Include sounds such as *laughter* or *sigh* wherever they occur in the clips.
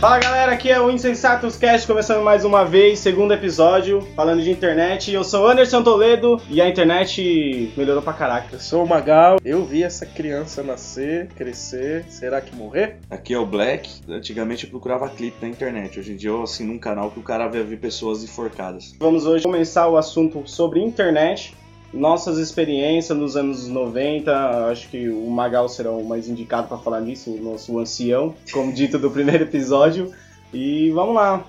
Fala galera, aqui é o Insensatos Cast, começando mais uma vez, segundo episódio, falando de internet. Eu sou Anderson Toledo e a internet melhorou pra caraca. Eu sou o Magal, eu vi essa criança nascer, crescer, será que morrer? Aqui é o Black. Antigamente eu procurava clipe na internet. Hoje em dia eu assino um canal que o cara vai ver pessoas enforcadas. Vamos hoje começar o assunto sobre internet, nossas experiências nos anos 90. Acho que o Magal será o mais indicado para falar nisso, o nosso ancião, como dito do primeiro episódio. E vamos lá.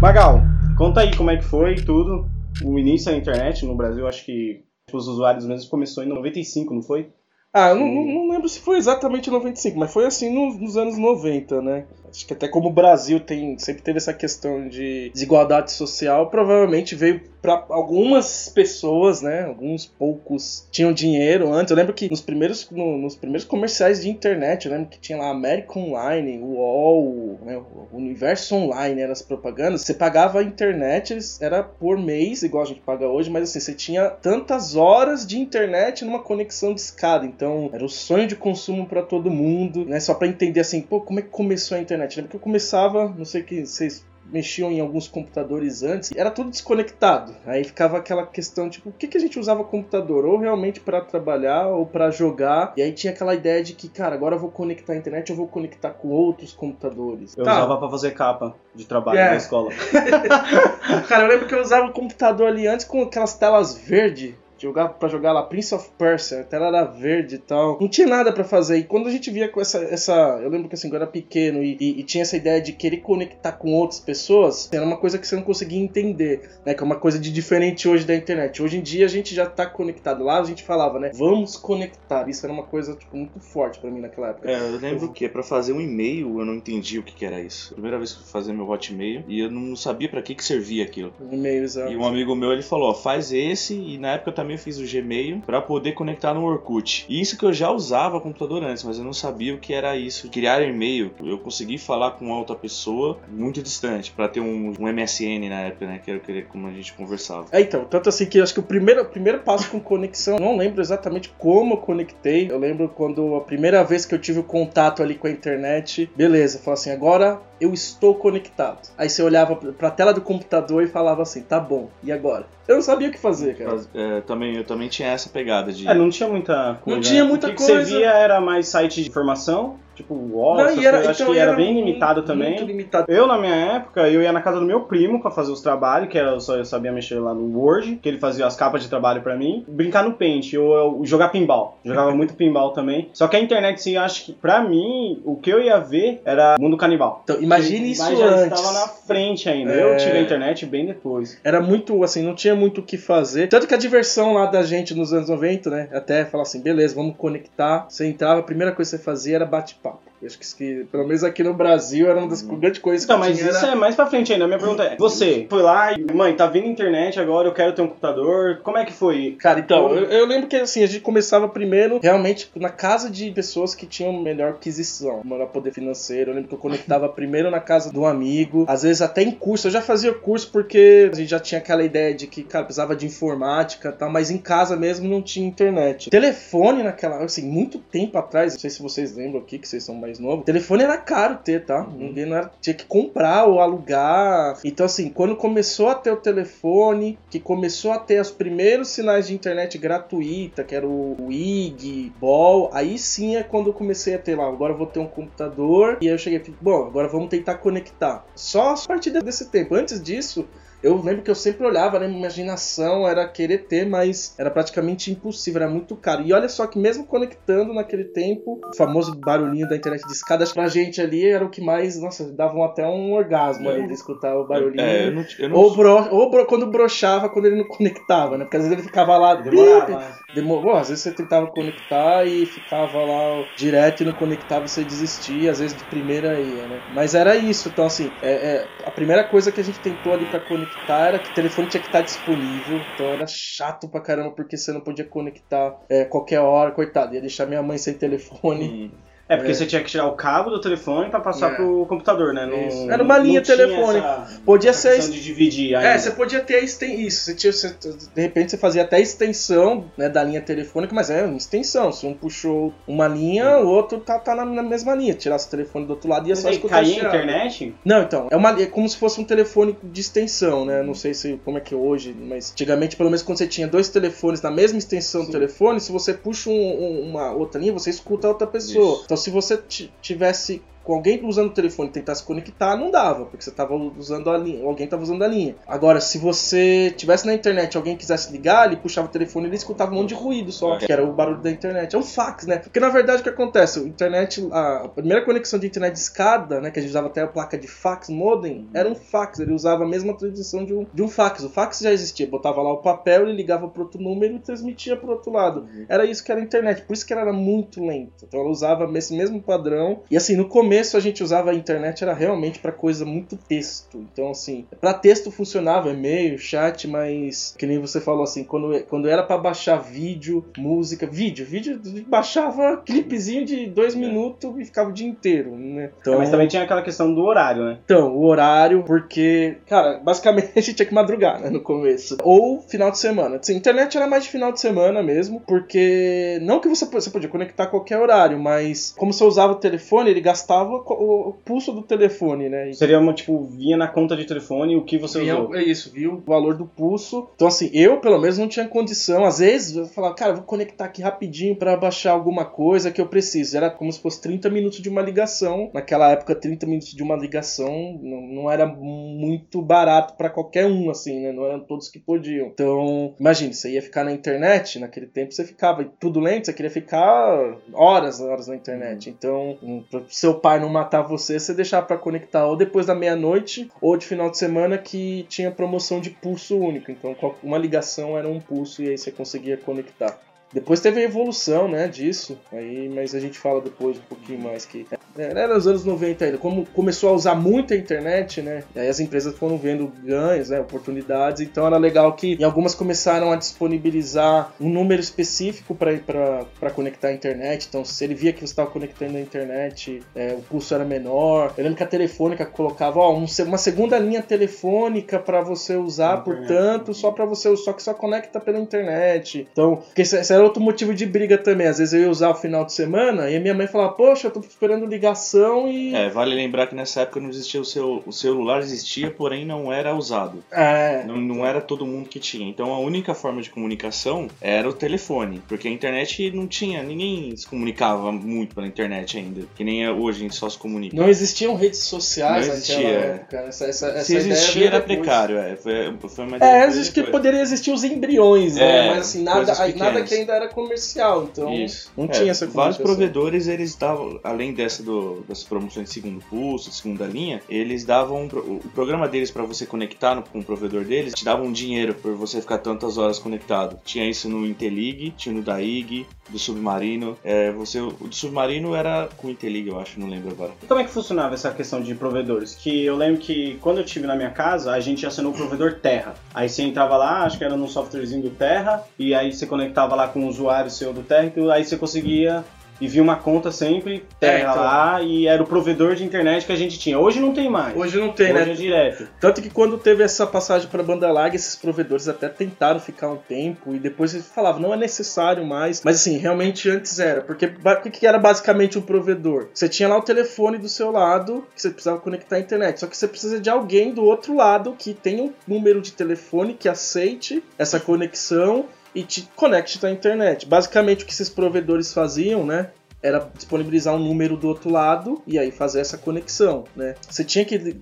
Magal, conta aí como é que foi tudo, o início da internet no Brasil, acho que os usuários mesmo começou em 95, não foi? Ah, eu não, não, lembro se foi exatamente em 95, mas foi assim nos, nos anos 90, né? Acho que até como o Brasil tem sempre teve essa questão de desigualdade social, provavelmente veio para algumas pessoas, né? Alguns poucos tinham dinheiro antes. Eu lembro que nos primeiros, no, nos primeiros comerciais de internet, eu lembro que tinha lá American Online, UOL, né, o Universo Online, eram as propagandas. Você pagava a internet, era por mês, igual a gente paga hoje, mas assim, você tinha tantas horas de internet numa conexão de escada. Então, era o sonho de consumo para todo mundo, né? Só para entender assim, pô, como é que começou a internet? Lembra que eu começava, não sei que vocês mexiam em alguns computadores antes, era tudo desconectado. Aí ficava aquela questão, tipo, o que, que a gente usava computador? Ou realmente para trabalhar ou para jogar. E aí tinha aquela ideia de que, cara, agora eu vou conectar a internet, eu vou conectar com outros computadores. Eu tá. usava pra fazer capa de trabalho É. na escola. *laughs* Cara, eu lembro que eu usava o computador ali antes com aquelas telas verdes. Jogar para jogar lá Prince of Persia, a tela era verde e tal. Não tinha nada pra fazer. E quando a gente via com essa. essa eu lembro que assim, quando eu era pequeno e, e- e tinha essa ideia de querer conectar com outras pessoas, era uma coisa que você não conseguia entender, né? Que é uma coisa de diferente hoje da internet. Hoje em dia a gente já tá conectado. Lá a gente falava, né? Vamos conectar. Isso era uma coisa tipo, muito forte pra mim naquela época. É, eu lembro que pra fazer um e-mail eu não entendi o que, que era isso. Primeira vez que eu fui fazer meu hotmail e eu não sabia pra que, que servia aquilo. E-mails, E um amigo meu ele falou: ó, faz esse, e na época eu também fiz o Gmail pra poder conectar no Orkut. E isso que eu já usava computador antes, mas eu não sabia o que era isso. Criar e-mail, eu consegui falar com outra pessoa muito distante, pra ter um, um MSN na época, né? Que era como a gente conversava. É, então, tanto assim que eu acho que o primeiro, o primeiro passo com conexão, não lembro exatamente como eu conectei. Eu lembro quando a primeira vez que eu tive o contato ali com a internet, beleza, falou assim, agora eu estou conectado. Aí você olhava pra tela do computador e falava assim, tá bom, e agora? Eu não sabia o que fazer, cara. Mas, é, também, eu também tinha essa pegada de. É, não tinha muita coisa. Não tinha muita o que que coisa. você via era mais site de informação, tipo UOL, Não, e era- coisas. acho então, que era, era bem muito- limitado também. Muito limitado. Eu, na minha época, eu ia na casa do meu primo pra fazer os trabalhos, que era, eu só eu sabia mexer lá no Word, que ele fazia as capas de trabalho pra mim, brincar no Paint, ou jogar pinball. Jogava *laughs* muito pinball também. Só que a internet, sim, eu acho que pra mim, o que eu ia ver era Mundo Canibal. Então, imagine isso Mas já antes. estava na frente ainda. É. Eu tive a internet bem depois. Era muito, assim, não tinha muito o que fazer. Tanto que a diversão lá da gente nos anos 90, né? Até falar assim, beleza, vamos conectar. Você entrava, a primeira coisa que você fazia era bate-papo. Eu Acho que, que, pelo menos aqui no Brasil, era uma das grandes coisas Então, que mas tinha. isso era- é mais pra frente ainda. A minha pergunta é: você foi lá e, mãe, tá vindo internet agora, eu quero ter um computador. Como é que foi? Cara, então, eu, eu lembro que assim, a gente começava primeiro realmente na casa de pessoas que tinham melhor aquisição, melhor poder financeiro. Eu lembro que eu conectava *laughs* primeiro na casa de um amigo, às vezes até em curso. Eu já fazia curso porque a gente já tinha aquela ideia de que, cara, precisava de informática e tal, mas em casa mesmo não tinha internet. Telefone naquela, assim, muito tempo atrás, não sei se vocês lembram aqui, que vocês são mais novos, telefone era caro ter, tá? Ninguém não era, tinha que comprar ou alugar. Então, assim, quando começou a ter o telefone, que começou a ter os primeiros sinais de internet gratuita, que era o o IG, Ball, aí sim é quando eu comecei a ter lá, agora eu vou ter um computador, e aí eu cheguei e bom, agora vamos tentar conectar. Só a partir desse tempo. Antes disso, eu lembro que eu sempre olhava, né? Minha imaginação era querer ter, mas era praticamente impossível, era muito caro. E olha só que mesmo conectando naquele tempo, o famoso barulhinho da internet de escada, pra gente ali era o que mais, nossa, davam até um orgasmo ali de escutar o barulhinho. É, eu não, eu não Ou, bro, ou bro- quando brochava, quando ele não conectava, né? Porque às vezes ele ficava lá. Demorava. Demorou, às vezes você tentava conectar e ficava lá direto e não conectava, você desistia, às vezes de primeira ia, né? Mas era isso, então assim, é, é, a primeira coisa que a gente tentou ali pra conectar era que o telefone tinha que estar disponível, então era chato pra caramba porque você não podia conectar é, qualquer hora, coitado, ia deixar minha mãe sem telefone. É, porque É. você tinha que tirar o cabo do telefone pra passar É. pro computador, né? Não-. Era uma linha telefônica. Podia ser de dividir ainda. É, você podia ter. Isso, você tinha, você- de repente você fazia até a extensão né, da linha telefônica, mas é uma extensão. Se um puxou uma linha, o outro tá, tá na, na mesma linha. Tirasse o telefone do outro lado e ia Mas só aí escutar caía a internet? Não, então, é, uma, é como se fosse um telefone de extensão, né? Não sei se como é que é hoje, mas antigamente, pelo menos quando você tinha dois telefones na mesma extensão do Sim. telefone, se você puxa um- um- uma outra linha, você escuta a outra pessoa. Isso. Então, se você ti- tivesse com alguém usando o telefone tentar se conectar, não dava, porque você estava usando a linha, alguém estava usando a linha. Agora, se você tivesse na internet e alguém quisesse ligar, ele puxava o telefone e ele escutava um monte de ruído só, É. que era o barulho da internet. É um fax, né? Porque na verdade o que acontece? O internet, a primeira conexão de internet de escada, né, que a gente usava até a placa de fax modem, era um fax, ele usava a mesma transmissão de um, de um fax. O fax já existia, botava lá o papel, ele ligava para outro número e transmitia para outro lado. Era isso que era a internet, por isso que ela era muito lenta. Então ela usava esse mesmo padrão. E assim, no começo a gente usava a internet era realmente para coisa muito texto. Então assim, para texto funcionava e-mail, chat, mas que nem você falou assim, quando quando era para baixar vídeo, música, vídeo, vídeo baixava clipezinho de dois minutos e ficava o dia inteiro, né? Então, É, mas também tinha aquela questão do horário, né? então, o horário, porque, cara, basicamente *laughs* a gente tinha que madrugar, né, no começo. Ou final de semana. Assim, internet era mais de final de semana mesmo, porque não que você, você podia conectar a qualquer horário, mas como você usava o telefone, ele gastava o, o pulso do telefone, né? E Seria, uma, tipo, vinha na conta de telefone o que você Via- usou. é isso, viu o valor do pulso. Então, assim, eu pelo menos não tinha condição. Às vezes eu falava, cara, eu vou conectar aqui rapidinho pra baixar alguma coisa que eu preciso. Era como se fosse 30 minutos de uma ligação. Naquela época, 30 minutos de uma ligação não, não era muito barato pra qualquer um, assim, né? Não eram todos que podiam. Então, imagine, você ia ficar na internet, naquele tempo você ficava tudo lento, você queria ficar horas, horas na internet. Então, um, pra seu pai não matar você, você deixava pra conectar ou depois da meia-noite ou de final de semana que tinha promoção de pulso único. Então, uma ligação era um pulso e aí você conseguia conectar. Depois teve a evolução, né, disso, aí, mas a gente fala depois um pouquinho mais que é, era nos anos 90 ainda, como começou a usar muito a internet, né, e aí as empresas foram vendo ganhos, né, oportunidades, então era legal que algumas começaram a disponibilizar um número específico para conectar a internet, então se ele via que você estava conectando a internet, é, o pulso era menor, eu lembro que a telefônica colocava, ó, um uma segunda linha telefônica para você usar, Internet. portanto, só para você, só que só conecta pela internet, então, porque esse, esse era outro motivo de briga também, às vezes eu ia usar o final de semana e a minha mãe falava, poxa, eu tô esperando ligação e... É, vale lembrar que nessa época não existia o seu. O celular existia, porém não era usado. É, Não, não era todo mundo que tinha. Então a única forma de comunicação era o telefone. Porque a internet não tinha. Ninguém se comunicava muito pela internet ainda. Que nem é hoje a gente só se comunica. não existiam redes sociais Não naquela existia. época, essa, essa, essa Se existia era depois. precário, é. Foi, foi uma É, acho que depois. poderia existir os embriões, né? É, Mas assim, nada, nada que ainda era comercial, então Isso. não É, tinha essa Vários provedores, eles davam, além dessa do, dessas promoções de segundo pulso, de segunda linha, eles davam. O programa deles para você conectar no, com o provedor deles te davam um dinheiro por você ficar tantas horas conectado. Tinha isso no Intelig, tinha no Daig, do Submarino. É, você, o do Submarino era com o Intelig, eu acho, não lembro agora. E como é que funcionava essa questão de provedores? Que eu lembro que quando eu tive na minha casa, a gente assinou o provedor Terra. Aí você entrava lá, acho que era num softwarezinho do Terra, e aí você conectava lá com o usuário seu do e aí você conseguia e via uma conta sempre Terra É, então. lá, e era o provedor de internet que a gente tinha. Hoje não tem mais. Hoje não tem, Hoje né? é direto. Tanto que quando teve essa passagem para banda larga, esses provedores até tentaram ficar um tempo e depois eles falavam, não é necessário mais. Mas assim, realmente antes era. Porque o que que era basicamente um provedor? Você tinha lá o telefone do seu lado, que você precisava conectar à internet. Só que você precisa de alguém do outro lado que tenha um número de telefone que aceite essa conexão e te conecte à internet. Basicamente o que esses provedores faziam, né? Era disponibilizar um número do outro lado e aí fazer essa conexão, né? Você tinha que.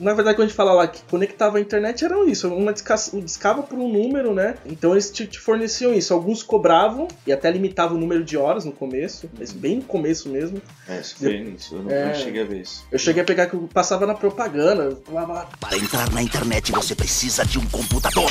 Na verdade, quando a gente fala lá que conectava a internet, era isso. Uma disca, discava por um número, né? Então eles te, te forneciam isso. Alguns cobravam e até limitavam o número de horas no começo, mas bem no começo mesmo. É, isso foi isso. Eu não, É. cheguei a ver isso. Eu cheguei a pegar que eu passava na propaganda, eu falava, Para entrar na internet você precisa de um computador,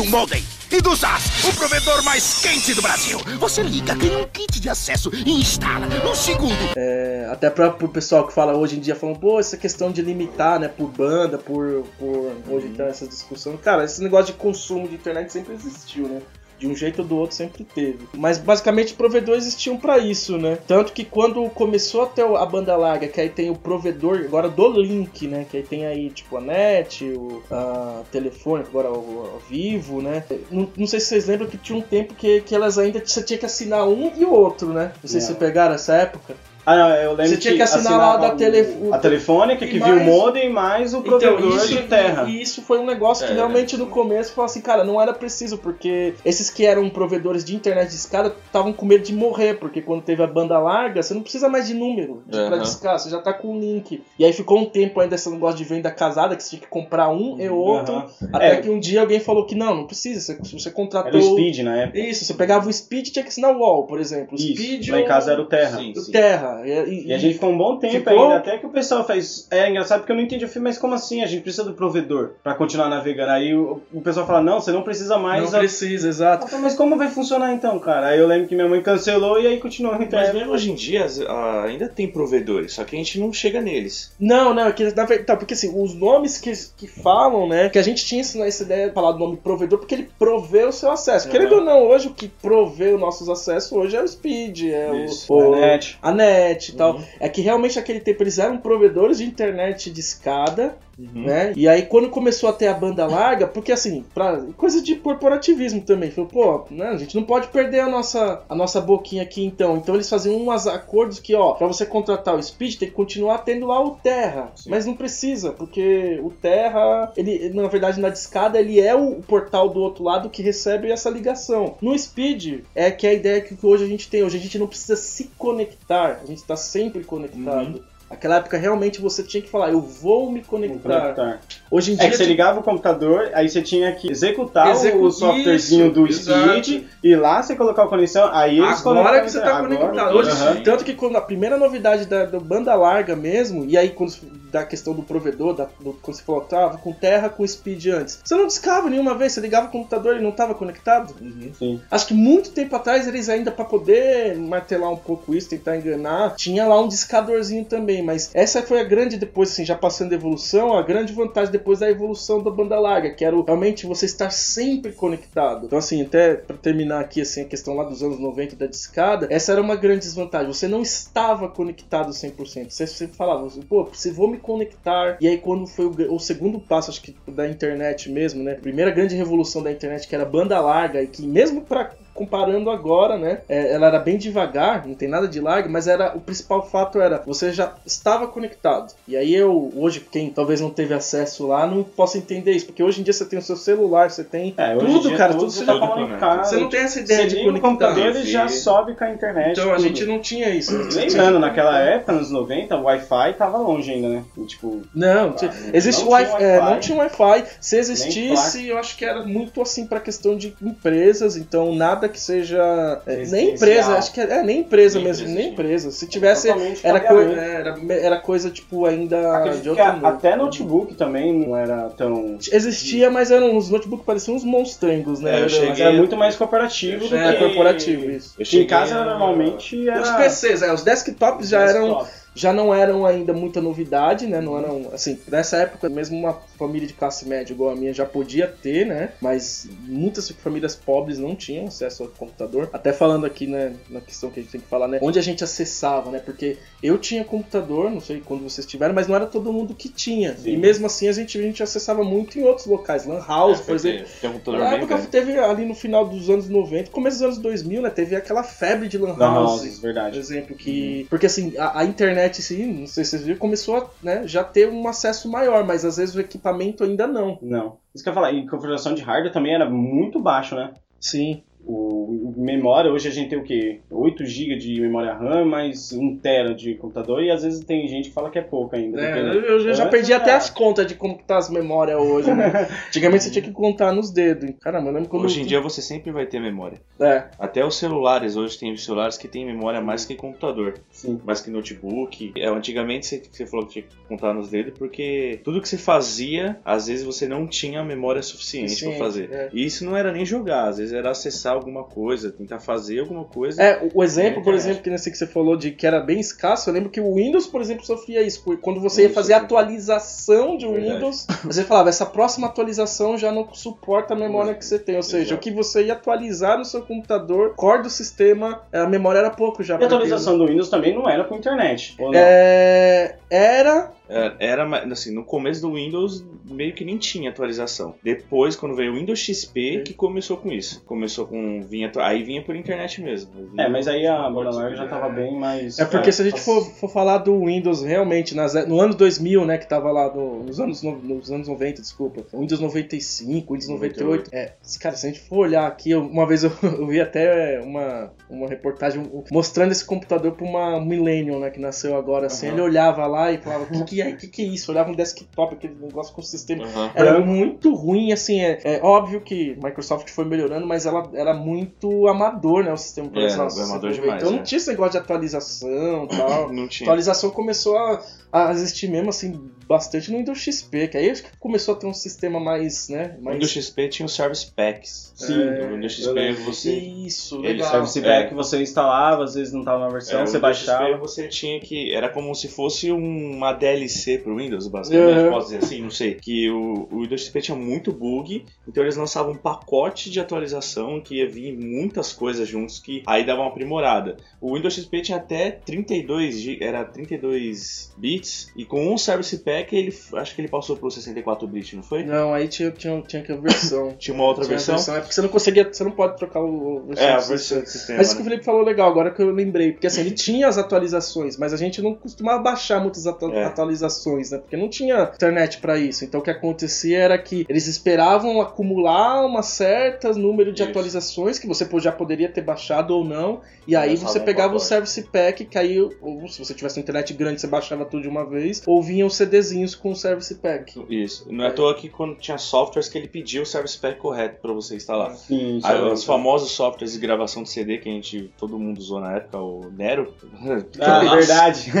um modem e do ZAS, o provedor mais quente do Brasil. Você liga, ganha um kit de acesso e instala num segundo. É, até pra, pro pessoal que fala hoje em dia, falando, pô, essa questão de limitar, né, por banda, por. por hoje tá essa discussão. Cara, esse negócio de consumo de internet sempre existiu, né? De um jeito ou do outro sempre teve. Mas basicamente provedores existiam para isso, né? Tanto que quando começou a ter a banda larga, que aí tem o provedor agora do link, né? Que aí tem aí tipo a net, o a telefone, agora o, Vivo, né? Não, não, sei se vocês lembram que tinha um tempo que, que elas ainda você tinha que assinar um e o outro, né? Não sei se vocês pegaram essa época. Ah, eu lembro Você tinha que assinar lá da tele... a telefônica que viu o modem mais o então, provedor isso, de terra. E isso foi um negócio que É, realmente no começo falou assim, cara, não era preciso, porque esses que eram provedores de internet de escada estavam com medo de morrer, porque quando teve a banda larga, você não precisa mais de número de, pra Aham. discar, você já tá com o link. E aí ficou um tempo ainda esse negócio de venda casada, que você tinha que comprar um e outro, Aham. até É. que um dia alguém falou que não, não precisa, você, você contratou... Era o Speed na época. Isso, você pegava o Speed tinha que assinar o Wall, por exemplo. O Isso. Speed Lá em casa era o Terra. Sim, o sim. Terra. E, E a gente ficou um bom tempo Ficou? ainda, até que o pessoal fez. É engraçado porque eu não entendi. Eu falei, mas como assim? A gente precisa do provedor pra continuar navegando. Aí o, o pessoal fala, não, você não precisa mais. não a- precisa, exato. Falei, mas como vai funcionar então, cara? Aí eu lembro que minha mãe cancelou e aí continuou a Mas internet. mesmo hoje em dia ah, ainda tem provedores, só que a gente não chega neles. Não, não, é que na verdade, tá, porque assim, os nomes que, que falam, né, que a gente tinha essa essa ideia de falar do nome provedor porque ele provê o seu acesso. Uhum. Querendo ou não, hoje o que provê os nossos acessos hoje é o Speed, é Isso, o, o- a net. a net e tal. Uhum. É que realmente naquele tempo eles eram provedores de internet de escada, Uhum. né? E aí quando começou a ter a banda larga, porque assim, pra, coisa de corporativismo também, falou, pô, né, a gente não pode perder a nossa, a nossa boquinha aqui então. Então eles faziam uns acordos que, ó, pra você contratar o Speed tem que continuar tendo lá o Terra. Sim. Mas não precisa, porque o Terra, ele, na verdade, na discada, ele é o portal do outro lado que recebe essa ligação. No Speed, é que é a ideia que hoje a gente tem. Hoje a gente não precisa se conectar, a gente tá sempre conectado. Naquela época, realmente, você tinha que falar, eu vou me conectar. Conectar. Hoje em dia, É que você ligava o computador, aí você tinha que executar Execu- o softwarezinho do. Speed e lá você colocar a conexão, aí eles Agora que você tá internet. conectado. Hoje, Aham. Tanto que quando a primeira novidade da, da banda larga mesmo, e aí quando da questão do provedor, da, do, quando você falou, tava com terra com speed antes, você não discava nenhuma vez, você ligava o computador e não tava conectado. Uhum. Sim. Acho que muito tempo atrás eles ainda pra poder martelar um pouco isso, tentar enganar, tinha lá um discadorzinho também, mas essa foi a grande depois assim, já passando a evolução, a grande vantagem depois da evolução da banda larga, que era o- realmente você estar sempre conectado. Então assim, até pra terminar aqui assim a questão lá dos anos 90 da discada, essa era uma grande desvantagem. Você não estava conectado 100%. Você sempre falava, pô, se vou me conectar. E aí quando foi o, o segundo passo, acho que da internet mesmo, né? Primeira grande revolução da internet que era banda larga e que mesmo para comparando agora, né? é, ela era bem devagar, não tem nada de larga, mas era o principal fato era você já estava conectado. E aí eu hoje quem talvez não teve acesso lá não possa entender isso, porque hoje em dia você tem o seu celular, você tem É, tudo, cara, tudo tudo você tá já- tudo conectado. você não tem essa ideia Você de liga o conectar. computador e já sobe com a internet. Então a tudo. gente não tinha isso. Lembrando, naquela época, nos 90, o Wi-Fi tava longe ainda, né? E, tipo, Não, tinha- não existe tinha Wi-Fi, é, não tinha Wi-Fi. Se existisse, eu acho que era muito assim pra questão de empresas, então nada que seja é, nem empresa, acho que é, é, nem empresa Nem mesmo, empresa, nem empresa. Se tivesse Totalmente era, era era coisa tipo ainda acredito de que outro a- mundo. até notebook também não era tão... Existia, mas eram uns notebooks pareciam uns monstrengos, né? É, eu Era- cheguei- Mas era muito mais cooperativo do É, que... corporativo, isso. Eu Em cheguei casa, a- normalmente, era... Os PCs, é, os desktops já eram desktop. Já não eram ainda muita novidade, né? Não eram, assim, nessa época, mesmo uma família de classe média igual a minha já podia ter, né? Mas muitas famílias pobres não tinham acesso ao computador. Até falando aqui, né, na questão que a gente tem que falar, né? Onde a gente acessava, né? Porque eu tinha computador, não sei quando vocês tiveram, mas não era todo mundo que tinha. Sim. E mesmo assim a gente, a gente acessava muito em outros locais. Lan House, É, por exemplo. Tem, tem um computador Na bem época velho. teve ali no final dos anos 90, começo dos anos 2000, né? Teve aquela febre de Lan Lan House. House, Por verdade. exemplo, que. Porque assim, a, a internet, assim, não sei se vocês viram, começou a né, já ter um acesso maior, mas às vezes o equipamento ainda não. Não. Isso que eu ia falar, e configuração de hardware também era muito baixo, né? Sim. O, memória, hoje a gente tem o quê? 8 GB de memória RAM, mais 1 TB de computador, e às vezes tem gente que fala que é pouco ainda. É, eu, eu já Antes perdi era- até as contas de como tá as memórias hoje, né? *laughs* Antigamente você tinha que contar nos dedos. Caramba, eu lembro quando. Hoje em dia você sempre vai ter memória. É. Até os celulares, hoje tem celulares que tem memória mais que computador, Sim. mais que notebook. É, antigamente você, você falou que tinha que contar nos dedos porque tudo que você fazia, às vezes você não tinha memória suficiente Sim, pra fazer. é. E isso não era nem jogar, às vezes era acessar testar alguma coisa, tentar fazer alguma coisa. É, o- exemplo, Na por exemplo, que nesse que você falou de que era bem escasso, eu lembro que o Windows, por exemplo, sofria isso. Quando você ia fazer a atualização de Verdade. Windows, você falava, essa próxima atualização já não suporta a memória que você tem. Ou seja, Exato. o que você ia atualizar no seu computador, core do sistema, a memória era pouco já. E a atualização do Windows também não era com internet. Ou não? É, era. É, Era, mais- assim, no começo do Windows meio que nem tinha atualização. Depois, quando veio o Windows XP, que começou com isso. Começou com. Vinha, aí vinha por internet mesmo. Vinha- É, mas aí a banda larga já tava bem mais. É porque se a gente for, for falar do Windows realmente, nas, no ano 2000, né, que tava lá no- nos, anos, no- nos anos 90, desculpa, Windows 95, Windows 98, é, cara, se a gente for olhar aqui, uma vez eu, *laughs* eu vi até uma, uma reportagem mostrando esse computador pra uma Millennium, né, que nasceu agora, assim, Aham. ele olhava lá e falava, o que, que, é, que que é isso? Olhava um desktop, aquele negócio com sistema Aham. era muito ruim, assim, é, é óbvio que Microsoft foi melhorando, mas ela era muito amador, né, o sistema operacional. É, amador Então demais, não né? tinha esse negócio de atualização e tal. Não tinha. atualização começou a, a existir mesmo, assim, bastante no Windows XP, que aí acho que começou a ter um sistema mais, né, O mais... Windows XP tinha o Service Packs. Sim, É, o Windows XP você. Isso, Ele legal. Service É. Pack você instalava, às vezes não tava na versão, É, o você Windows XP baixava. você tinha que. Era como se fosse uma DLC pro Windows, basicamente. Uhum. Posso dizer assim, não sei. Que o, o Windows XP tinha muito bug, então eles lançavam um pacote de atualização que ia vir muitas coisas juntos que aí dava uma aprimorada. O Windows XP tinha até 32 gi- era 32 bits e com um Service Pack ele acho que ele passou pro 64 bits, não foi? Não, aí tinha, tinha, tinha que a versão. *coughs* Tinha uma outra Tinha a versão? É porque você não conseguia, você não pode trocar o, o É, a versão do sistema. Mas isso que o né? Felipe falou legal, agora que eu lembrei. Porque assim, ele tinha as atualizações, mas a gente não costumava baixar muitas atu- É. atualizações, né? Porque não tinha internet pra isso. Então o que acontecia era que eles esperavam acumular um certo número de Isso. atualizações que você já poderia ter baixado ou não. E aí você um pegava o pacote. Service Pack, que aí, ou se você tivesse uma internet grande, você baixava tudo de uma vez, ou vinham os CDzinhos com o Service Pack. Isso. Não é à toa que quando tinha softwares que ele pedia o Service Pack correto pra você instalar. Sim, Aí, os famosos softwares de gravação de CD que a gente, todo mundo usou na época, o Nero. *laughs* Ah, Nossa. verdade.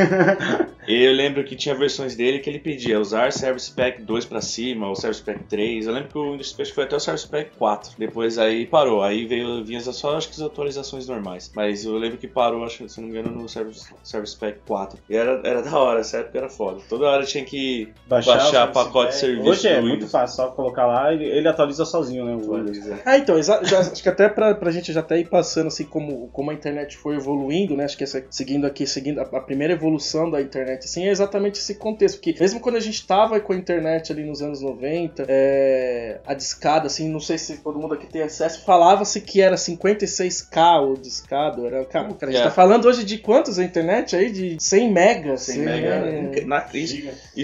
Eu lembro que tinha versões dele que ele pedia usar Service Pack 2 pra cima, ou Service Pack 3. Eu lembro que o Windows XP foi até o Service Pack 4. Depois aí parou. Aí veio vinha só acho que as atualizações normais. Mas eu lembro que parou, acho que se não me engano, no Service, Service Pack 4. E era, era da hora, essa época era foda. Toda hora tinha que Baixar, Baixar o Service pacote de Pack. serviço Hoje é do muito fácil, só colocar lá ele, ele atualiza sozinho, né? O Windows. Ah, então, já- acho que até pra, pra gente já até ir passando assim como, como a internet foi evoluindo, né? Acho que essa, seguindo aqui, seguindo a, a primeira evolução da internet, assim, é exatamente esse contexto. Porque mesmo quando a gente tava com a internet ali nos anos 90, é, a discada, assim, não sei se todo mundo aqui tem acesso, falava-se que era 56k o discado. Era, cara, cara, a gente É. tá falando hoje de quantos a internet aí? De 100 megas. 100 Sim, mega. é. Na, isso,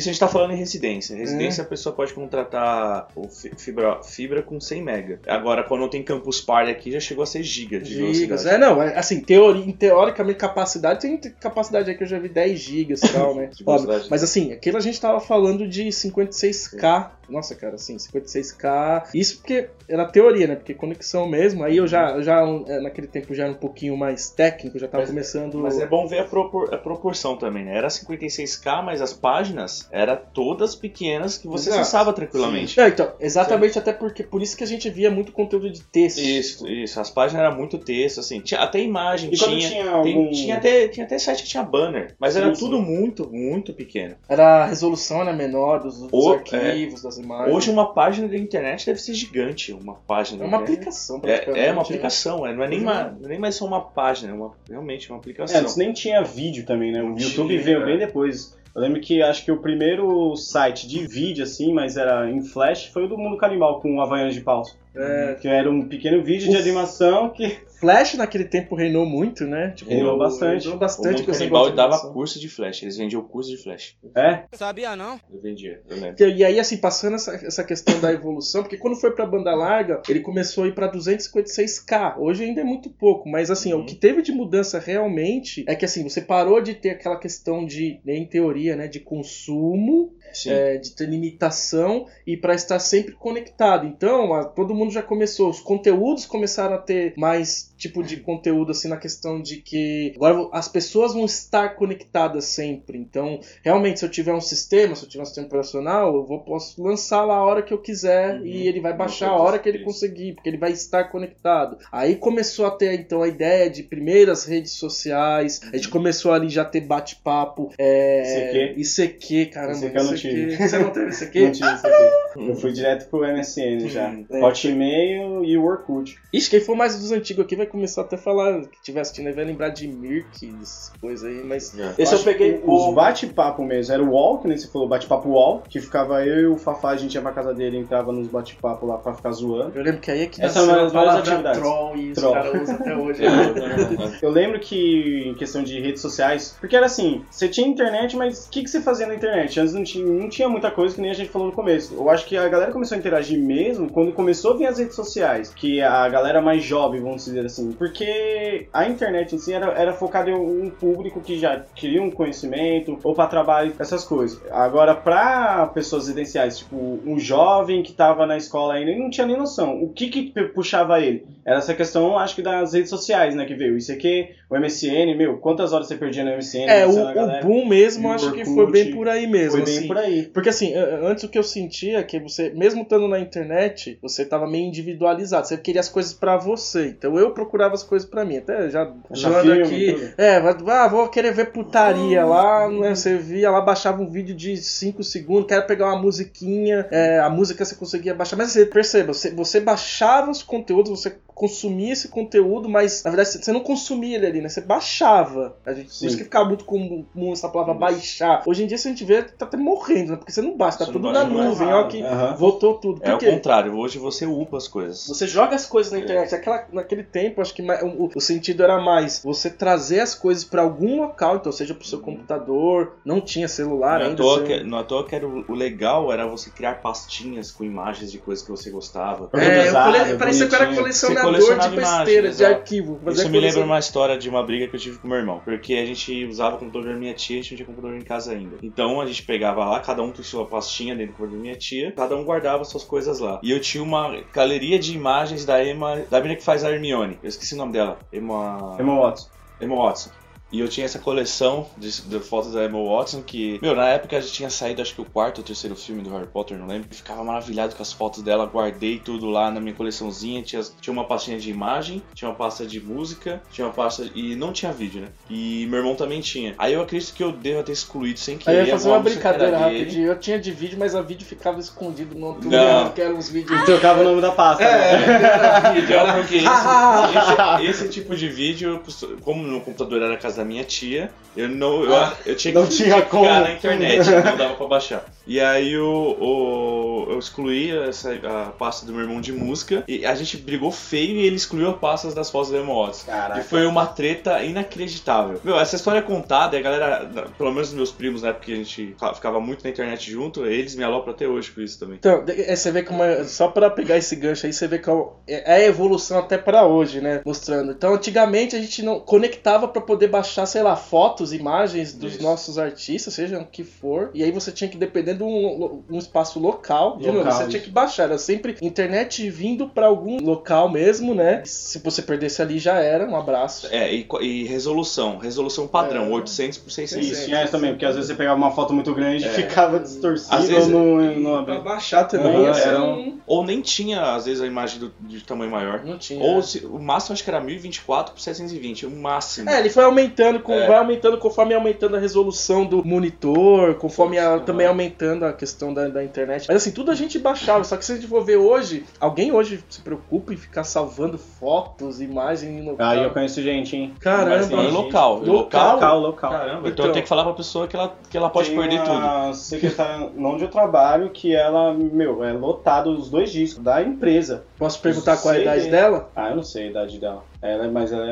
isso a gente tá falando em residência. Residência a pessoa pode contratar fibra, fibra com 100 mega. Agora, quando tem Campus Party aqui, já chegou a 6 GB de Gigas. velocidade. É, não, é, assim, teori, teoricamente, capacidade, tem capacidade aí que eu já vi 10 gigas e tal, né? *laughs* Óbvio. Mas assim, aquilo a gente tava falando de 56k. Nossa, cara, assim, 56k. Isso porque era teoria, né? Porque conexão mesmo, aí eu já, já é, naquele tempo já era um pouquinho mais técnico, já tava Mas- começando. Mas é bom ver a, propor- a proporção também, né? Era 56k, mas as páginas eram todas pequenas que você Exato. acessava tranquilamente. Não, então, exatamente até porque por isso que a gente via muito conteúdo de texto. Isso, isso. As páginas eram muito texto, assim. Tinha, até imagem E quando tinha. tinha tem- algum... tinha, até, tinha até site que tinha banner. Mas era Sim, tudo sim. muito, muito pequeno. Era a resolução era menor dos, dos O- arquivos, das imagens. Hoje uma página da internet deve ser gigante. Uma página é uma aplicação, praticamente. É, é uma né? aplicação, é, não é nem, Uhum. uma, é nem mais só uma página, é uma, realmente uma É, aplicação. antes nem tinha vídeo também, né? O YouTube veio é. bem depois. Eu lembro que acho que o primeiro site de vídeo, assim, mas era em flash, foi o do Mundo Canibal, com o Havaianas de Paus. É, Que era um pequeno vídeo de animação que Flash naquele tempo reinou muito, né? Tipo, Reinou bastante. Reinou o bastante esse canibal dava curso de flash, eles vendiam curso de flash. é. Sabia não? Eu vendia, eu lembro. E aí, assim, passando essa, essa questão da evolução, porque quando foi pra banda larga, ele começou a ir pra 256k. Hoje ainda é muito pouco, mas assim, Uhum. o que teve de mudança realmente é que assim, você parou de ter aquela questão de, em teoria, né, de consumo, é, de ter limitação e pra estar sempre conectado. Então, a- todo mundo mundo já começou. Os conteúdos começaram a ter mais tipo de conteúdo, assim, na questão de que agora as pessoas vão estar conectadas sempre. Então, realmente, se eu tiver um sistema, se eu tiver um sistema operacional, eu vou, posso lançar lá a hora que eu quiser Uhum. e ele vai baixar a hora que ele conseguir, porque ele vai estar conectado. Aí começou a ter, então, a ideia de primeiras redes sociais, a gente começou ali já a ter bate-papo, é... ICQ. ICQ, caramba, ICQ eu não tive. Você não teve ICQ? Não tive isso aqui. Eu fui direto pro MSN já. É. Hotmail e o Orkut. Ixi, quem for mais dos antigos aqui vai começar até a falar, que estiver assistindo aí vai lembrar de Mirk, essas coisas aí, mas... É. Esse eu Acho peguei que Os bate-papo mesmo. Era o UOL, que nem você falou, bate-papo UOL, que ficava eu e o Fafá, a gente ia pra casa dele, entrava nos bate-papo lá pra ficar zoando. Eu lembro que aí é que Essa é uma das maiores atividades. troll e os Troll. caras usam até hoje. *laughs* Eu lembro que, em questão de redes sociais, porque era assim, você tinha internet, mas o que, que você fazia na internet? Antes não tinha, não tinha muita coisa que nem a gente falou no começo. Eu acho que a galera começou a interagir mesmo quando começou a vir as redes sociais, que a galera mais jovem, vamos dizer assim, porque a internet em si era, era focada em um público que já queria um conhecimento, ou para trabalho, essas coisas. Agora, para pessoas residenciais, tipo, um jovem que tava na escola ainda e não tinha nem noção, o que que puxava ele? Era essa questão, acho que das redes sociais, né, que veio. Isso aqui, o MSN, meu, quantas horas você perdia no MSN? É, o, a o galera? boom mesmo, o acho que Orkut foi bem por aí mesmo. Foi bem assim. por aí. Porque assim, antes o que eu sentia é que você, mesmo estando na internet, você tava meio individualizado. Você queria as coisas pra você. Então eu procurava as coisas pra mim. Até já Achar zoando aqui. tudo. É, ah, vou querer ver putaria lá, né? Você via lá, baixava um vídeo de 5 segundos, quero pegar uma musiquinha, é, a música você conseguia baixar. Mas você perceba, você, você baixava os conteúdos, você consumia esse conteúdo, mas na verdade você não consumia ele ali, né? Você baixava. A gente, por isso que ficava muito comum essa palavra Isso. baixar. Hoje em dia, se a gente vê, tá até morrendo, né? Porque você não baixa, tá Você tudo na mais nuvem, ó, que Aham. voltou tudo. É Por o quê? contrário, hoje você upa as coisas. Você joga as coisas na É. internet. Aquela, naquele tempo, acho que o, o sentido era mais você trazer as coisas pra algum local, então seja pro seu computador, não tinha celular Não é, à ainda. toa você- que, não à toa que era o, o legal era você criar pastinhas com imagens de coisas que você gostava. É, eu parecia que era bonitinho. Colecionador de besteira, imagens, de arquivo. Isso me lembra uma história de uma briga que eu tive com meu irmão. Porque a gente usava o computador da minha tia e a gente não tinha computador em casa ainda. Então a gente pegava lá, cada um tinha sua pastinha dentro do computador da minha tia, cada um guardava suas coisas lá. E eu tinha uma galeria de imagens da Emma, da menina que faz a Hermione. Eu esqueci o nome dela. Emma. Emma Watson. Emma Watson. E eu tinha essa coleção de, de fotos da Emma Watson que, meu, na época já tinha saído acho que o quarto ou terceiro filme do Harry Potter, não lembro. Eu ficava maravilhado com as fotos dela, guardei tudo lá na minha coleçãozinha. Tinha, tinha uma pastinha de imagem, tinha uma pasta de música, tinha uma pasta. E não tinha vídeo, né? E meu irmão também tinha. Aí eu acredito que eu devo ter excluído sem Aí querer. eu ia fazer uma brincadeira rapidinho. Eu tinha de vídeo, mas a vídeo ficava escondido no outro Não. lugar, que eram uns vídeos. Trocava o nome da pasta. né? era vídeo, era porque *laughs* esse, esse, esse tipo de vídeo, como no computador era a casa da minha tia, eu não eu, eu tinha que não tinha ficar como. na internet, não dava pra baixar. *laughs* E aí o, o- eu excluí essa, a pasta do meu irmão de música e a gente brigou feio e ele excluiu as pastas das fotos Watson. Caraca. E foi uma treta inacreditável. Meu, essa história é contada e a galera, pelo menos os meus primos, na época que a gente ficava muito na internet junto, eles me alopram até hoje com isso também. Então, é, você vê como é, só pra pegar esse gancho aí, você vê que é é a evolução até pra hoje, né? Mostrando. Então, antigamente a gente não conectava pra poder baixar, sei lá, fotos, imagens dos Isso. nossos artistas, seja o que for. E aí você tinha que depender de um, um espaço local. De novo, Local, você tinha que baixar. Era sempre internet vindo pra algum local mesmo, né? Se você perdesse ali já era, um abraço. É, e, e resolução, resolução padrão, É. 800 por 600. Isso, tinha essa também, porque às vezes você pegava uma foto muito grande e É. ficava distorcido Às vezes- ou não, não Pra baixar também, Aham, assim, era não, Ou nem tinha, às vezes, a imagem do, de tamanho maior. não tinha. Ou se- o máximo acho que era 1024 por 720, o máximo. É, ele foi aumentando, com, É. vai aumentando conforme aumentando a resolução do monitor, conforme a- Uhum. também aumentando a questão da, da internet. Mas assim, tudo a gente baixava, só que se a gente for ver hoje, alguém hoje se preocupa em ficar salvando fotos, imagens no local. Aí eu conheço gente, hein? Caramba. Mas é local. Local? local. Local, local. Caramba, Então, eu tenho que falar pra pessoa que ela, que ela pode Tem perder tudo. uma secretária onde eu trabalho que ela, meu, é lotado os dois discos da empresa. Posso perguntar qual é a idade dela? Ah, eu não sei a idade dela. Ela, mas ela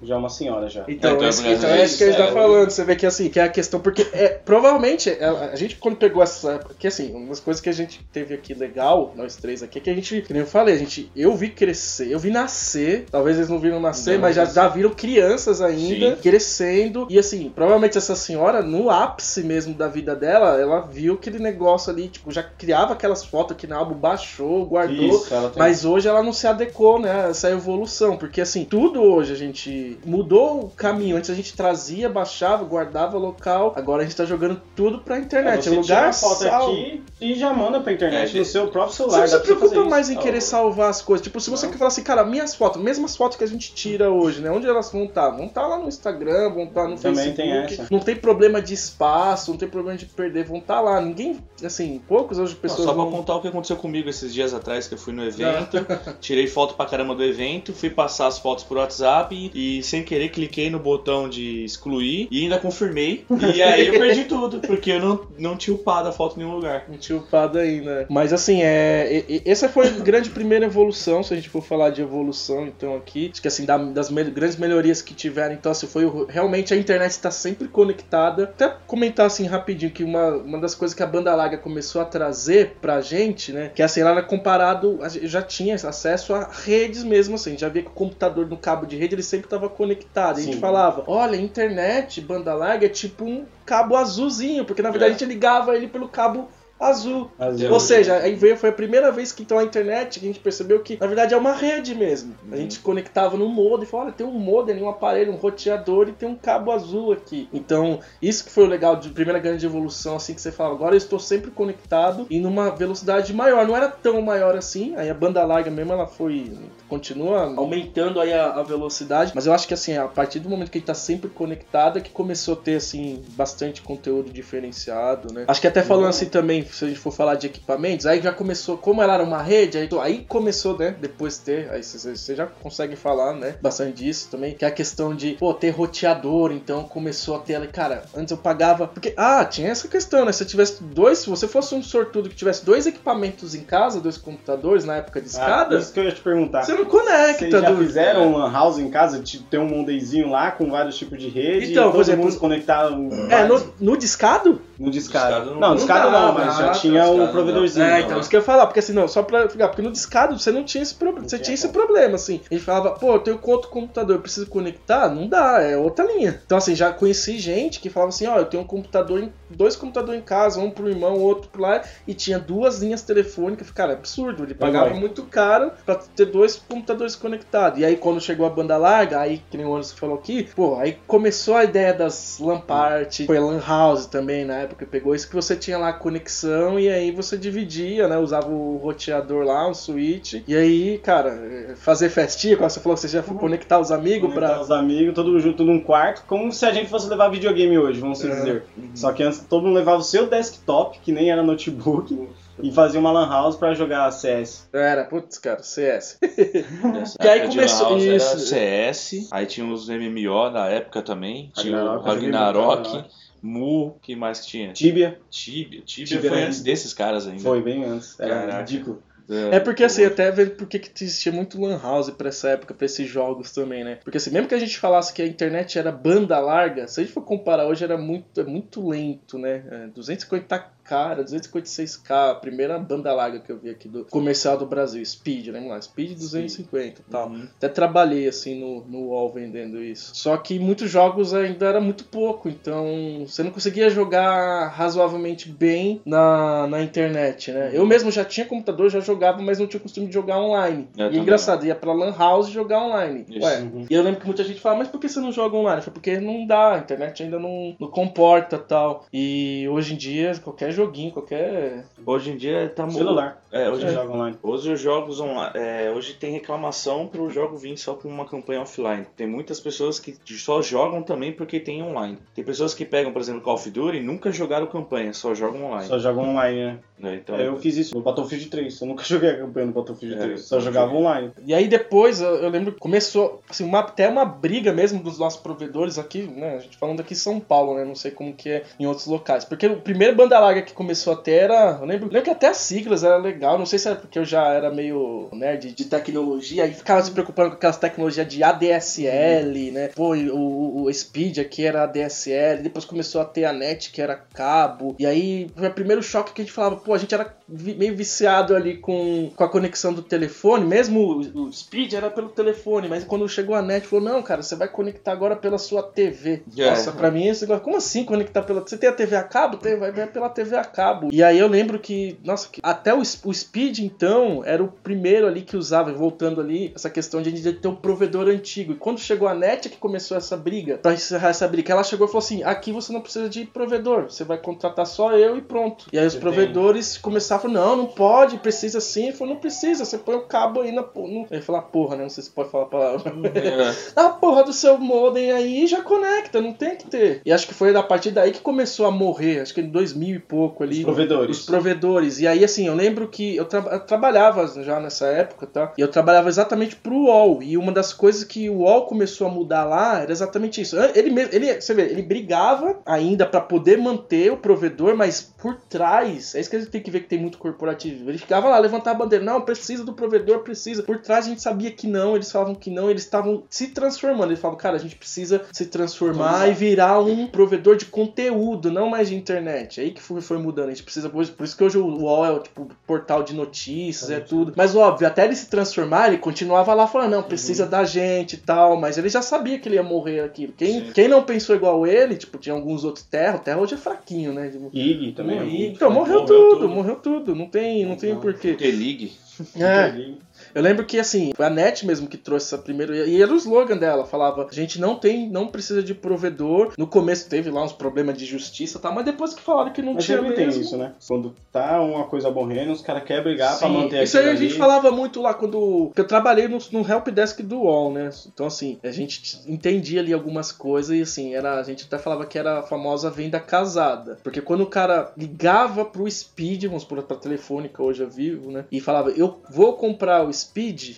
é, já é uma senhora já. Então, Então, esse- é então é isso que a gente tá é, falando. Você vê que assim, que é a questão, porque é, provavelmente a, a gente quando pegou essa. Que assim, uma das coisas que a gente teve aqui legal, nós três aqui, é que a gente, que nem eu falei, a gente, eu vi crescer, eu vi nascer, talvez eles não viram nascer, Não, mas já, já viram crianças ainda, Sim. crescendo. E assim, provavelmente essa senhora, no ápice mesmo da vida dela, ela viu aquele negócio ali, tipo, já criava aquelas fotos que no álbum baixou, guardou. Isso, ela tem... Mas hoje ela não se adequou, né? a Essa evolução. Porque assim, tudo hoje a gente mudou o caminho. Antes a gente trazia, baixava, guardava local. Agora a gente tá jogando tudo pra internet. você É lugar tira a foto sal- aqui e já manda pra internet É, no seu próprio Você celular. não se pra preocupa mais em isso. querer salvar as coisas. Tipo, se você Não. quer falar assim, cara, minhas fotos, mesmas fotos que a gente tira hoje, né? Onde elas vão estar? Vão estar lá no Instagram, vão estar no Também Facebook. tem essa. Não tem problema de espaço, não tem problema de perder, vão estar lá. Ninguém, assim, poucos hoje Não, pessoas só pra vão... contar o que aconteceu comigo esses dias atrás que eu fui no evento, *laughs* tirei foto pra caramba do evento, fui passar as fotos por WhatsApp e, e, sem querer cliquei no botão de excluir e ainda confirmei. E aí eu perdi *laughs* tudo, porque eu não, não tinha upado a foto em nenhum lugar. Não tinha upado ainda. Mas assim, é. e- e- essa foi a grande primeira evolução, se a gente for falar de evolução, então aqui. Acho que assim, da- das me- grandes melhorias que tiveram, então, assim, foi o- realmente a internet está sempre conectada. Até comentar assim rapidinho que uma, uma das coisas que a banda larga começou a trazer pra gente, né? Que assim, ela era comparado. gente já tinha acesso a redes mesmo, assim. Já via que o computador no cabo de rede ele sempre estava conectado. A gente Sim. falava, olha, internet, banda larga é tipo um cabo azulzinho, porque na verdade É. a gente ligava ele pelo cabo azul. Eu- Ou seja, aí veio, foi a primeira vez que então a internet que a gente percebeu que na verdade é uma rede mesmo. A Uhum. gente conectava no modem e falou: olha, tem um modem, um aparelho, um roteador e tem um cabo azul aqui. Então, isso que foi o legal de primeira grande evolução, assim que você fala, agora eu estou sempre conectado e numa velocidade maior. Não era tão maior assim, aí a banda larga mesmo ela foi. continua aumentando aí a, a velocidade, mas eu acho que assim, a partir do momento que a gente tá sempre conectado é que começou a ter assim bastante conteúdo diferenciado, né? Acho que até falando assim também, se a gente for falar de equipamentos, aí já começou, como ela era uma rede, aí, aí começou, né, depois ter, aí você já consegue falar, né, bastante disso também, que é a questão de, pô, ter roteador, então começou a ter, ali, cara, antes eu pagava, porque, ah, tinha essa questão, né, se eu tivesse dois, se você fosse um sortudo que tivesse dois equipamentos em casa, dois computadores na época de Ah, escada, isso que eu ia te perguntar. você não conecta, Vocês já do- fizeram uma house em casa? Tem um modemzinho lá com vários tipos de rede Então, e todo exemplo, mundo se conectar É, no, no discado? No discado. Discado não- Não, não discado dá, não, mas já tinha um não. provedorzinho. É, Não, então, não. isso que eu ia falar, porque assim, não, só pra ficar, porque no discado você não tinha esse problema, você tinha esse problema, assim. A gente falava, pô, eu tenho outro computador, eu preciso conectar? Não dá, é outra linha. Então, assim, já conheci gente que falava assim, ó, eu tenho um computador, em, dois computadores em casa, um pro irmão, outro pro lá, e tinha duas linhas telefônicas, cara, é absurdo, ele pagava vai. muito caro pra ter dois computadores conectados. E aí, quando chegou a banda larga, aí, que nem o Anderson falou aqui, pô, aí começou a ideia das LAN party, foi a LAN house também, na época, pegou isso que você tinha lá a conexão, e aí você dividia, né, usava o roteador lá, um switch, e aí, cara, fazer festinha, como você falou que você já foi conectar os amigos Conectar pra... os amigos, todo junto num quarto, como se a gente fosse levar videogame hoje, vamos É. dizer. Só que antes todo mundo levava o seu desktop, que nem era notebook, e fazia uma lan house pra jogar CS. Era, putz, cara, CS. *laughs* Que aí de começou- isso. CS, aí tinha os MMO na época também, tinha o Ragnarok, Ragnarok, Ragnarok. Mu, que mais que tinha? Tibia Tibia. Tibia Tibia foi era- antes desses caras ainda. foi bem antes, era Caraca. ridículo. É porque assim, até vendo porque que existia muito lan house pra essa época, pra esses jogos também, né? Porque assim, mesmo que a gente falasse que a internet era banda larga, se a gente for comparar hoje era muito, é muito lento, né? É, 250 cara, 256k, a primeira banda larga que eu vi aqui do comercial do Brasil, Speed, lembra lá? Speed 250 e tal. Uhum. Até trabalhei assim no, no UOL vendendo isso. Só que muitos jogos ainda era muito pouco, então você não conseguia jogar razoavelmente bem na, na internet, né? Eu mesmo já tinha computador, já jogava, mas não tinha o costume de jogar online. Eu e é engraçado, ia pra Lan House jogar online. Isso. Ué, Uhum. e eu lembro que muita gente fala, mas por que você não joga online? Foi porque não dá, a internet ainda não, não comporta tal. E hoje em dia, qualquer joguinho, qualquer. Hoje em dia tá Celular, É, hoje joga online. hoje os jogos online. é, hoje tem reclamação pro jogo vir só com uma campanha offline. Tem muitas pessoas que só jogam também porque tem online. Tem pessoas que pegam, por exemplo, Call of Duty e nunca jogaram campanha, só jogam online. Só joga online, né? né? Então, Eu fiz isso no Battlefield 3, eu nunca *laughs* joguei a campanha no Battlefield É, 3, só eu jogava joguei. online. E aí depois, eu, eu lembro que começou, assim, uma, até uma briga mesmo dos nossos provedores aqui, né? A gente falando aqui em São Paulo, né? Não sei como que é em outros locais. Porque o primeiro banda larga que começou a ter era. Eu lembro, lembro que até as siglas era legal. Não sei se era porque eu já era meio nerd de tecnologia. Aí ficava se preocupando com aquelas tecnologias de ADSL, né? Pô, o, o Speed aqui era ADSL. Depois começou a ter a net, que era cabo. E aí foi o primeiro choque que a gente falava, pô, a gente era meio viciado ali com, com a conexão do telefone. Mesmo o, o Speed era pelo telefone. Mas quando chegou a net, falou, não, cara, você vai conectar agora pela sua TV. É. Nossa, pra mim negócio, como assim conectar pela. Você tem a TV a cabo? Tem, vai ver pela TV a cabo. E aí eu lembro que, nossa, que até o, o Speed então era o primeiro ali que usava, voltando ali, essa questão de a gente ter um provedor antigo. E quando chegou a net é que começou essa briga, pra encerrar essa briga, ela chegou e falou assim: aqui você não precisa de provedor, você vai contratar só eu e pronto. E aí os Você provedores começaram a falar: não, não pode, precisa sim. Falou: não precisa, você põe o cabo aí na. No... Ele falou: porra, né? Não sei se pode falar a palavra. *laughs* É. a *laughs* porra do seu modem aí já conecta, não tem que ter. E acho que foi a partir daí que começou a morrer, acho que em 2000 e pouco ali. Os provedores. Os provedores. E aí, assim, eu lembro que eu, tra- eu trabalhava já nessa época, tá? E eu trabalhava exatamente pro UOL. E uma das coisas que o UOL começou a mudar lá era exatamente isso. Ele mesmo, ele, você vê, ele brigava ainda pra poder manter o provedor, mas por trás, é isso que a gente tem que ver que tem muito corporativo. Ele ficava lá, levantava a bandeira, não, precisa do provedor, precisa. Por trás a gente sabia que não, eles falavam que não, eles estavam se transformando. Eles falavam, cara, a gente precisa se transformar e virar um provedor de conteúdo, não mais de internet. Aí que foi, foi mudando. A gente precisa, por por isso que hoje o UOL é o tipo portal de notícias, é tudo. Mas óbvio, até ele se transformar, ele continuava lá falando, não, precisa da gente e tal. Mas ele já sabia que ele ia morrer aquilo. Quem, Sim. quem não pensou igual ele, tipo, tinha alguns outros Terra, o Terra hoje é fraquinho, né? Tipo, IG também. É então, morreu, Morreu tudo, tudo. morreu tudo. Não tem, não tem Não. porquê. T-League. É, muito- eu lembro que assim, foi a NET mesmo que trouxe essa primeira. E era o slogan dela, falava: a gente não tem, não precisa de provedor. No começo teve lá uns problemas de justiça e tal, mas depois que falaram que não Mas tinha sempre tem mesmo. isso, né? Quando tá uma coisa morrendo, os caras querem brigar pra Sim, manter Isso aí a gente ali. falava muito lá quando. Porque eu trabalhei no, no helpdesk do UOL, né? Então, assim, a gente entendia ali algumas coisas e, assim, era, a gente até falava que era a famosa venda casada. Porque quando o cara ligava pro Speed, vamos por pra telefônica hoje é vivo, né? E falava, eu vou comprar o Speed,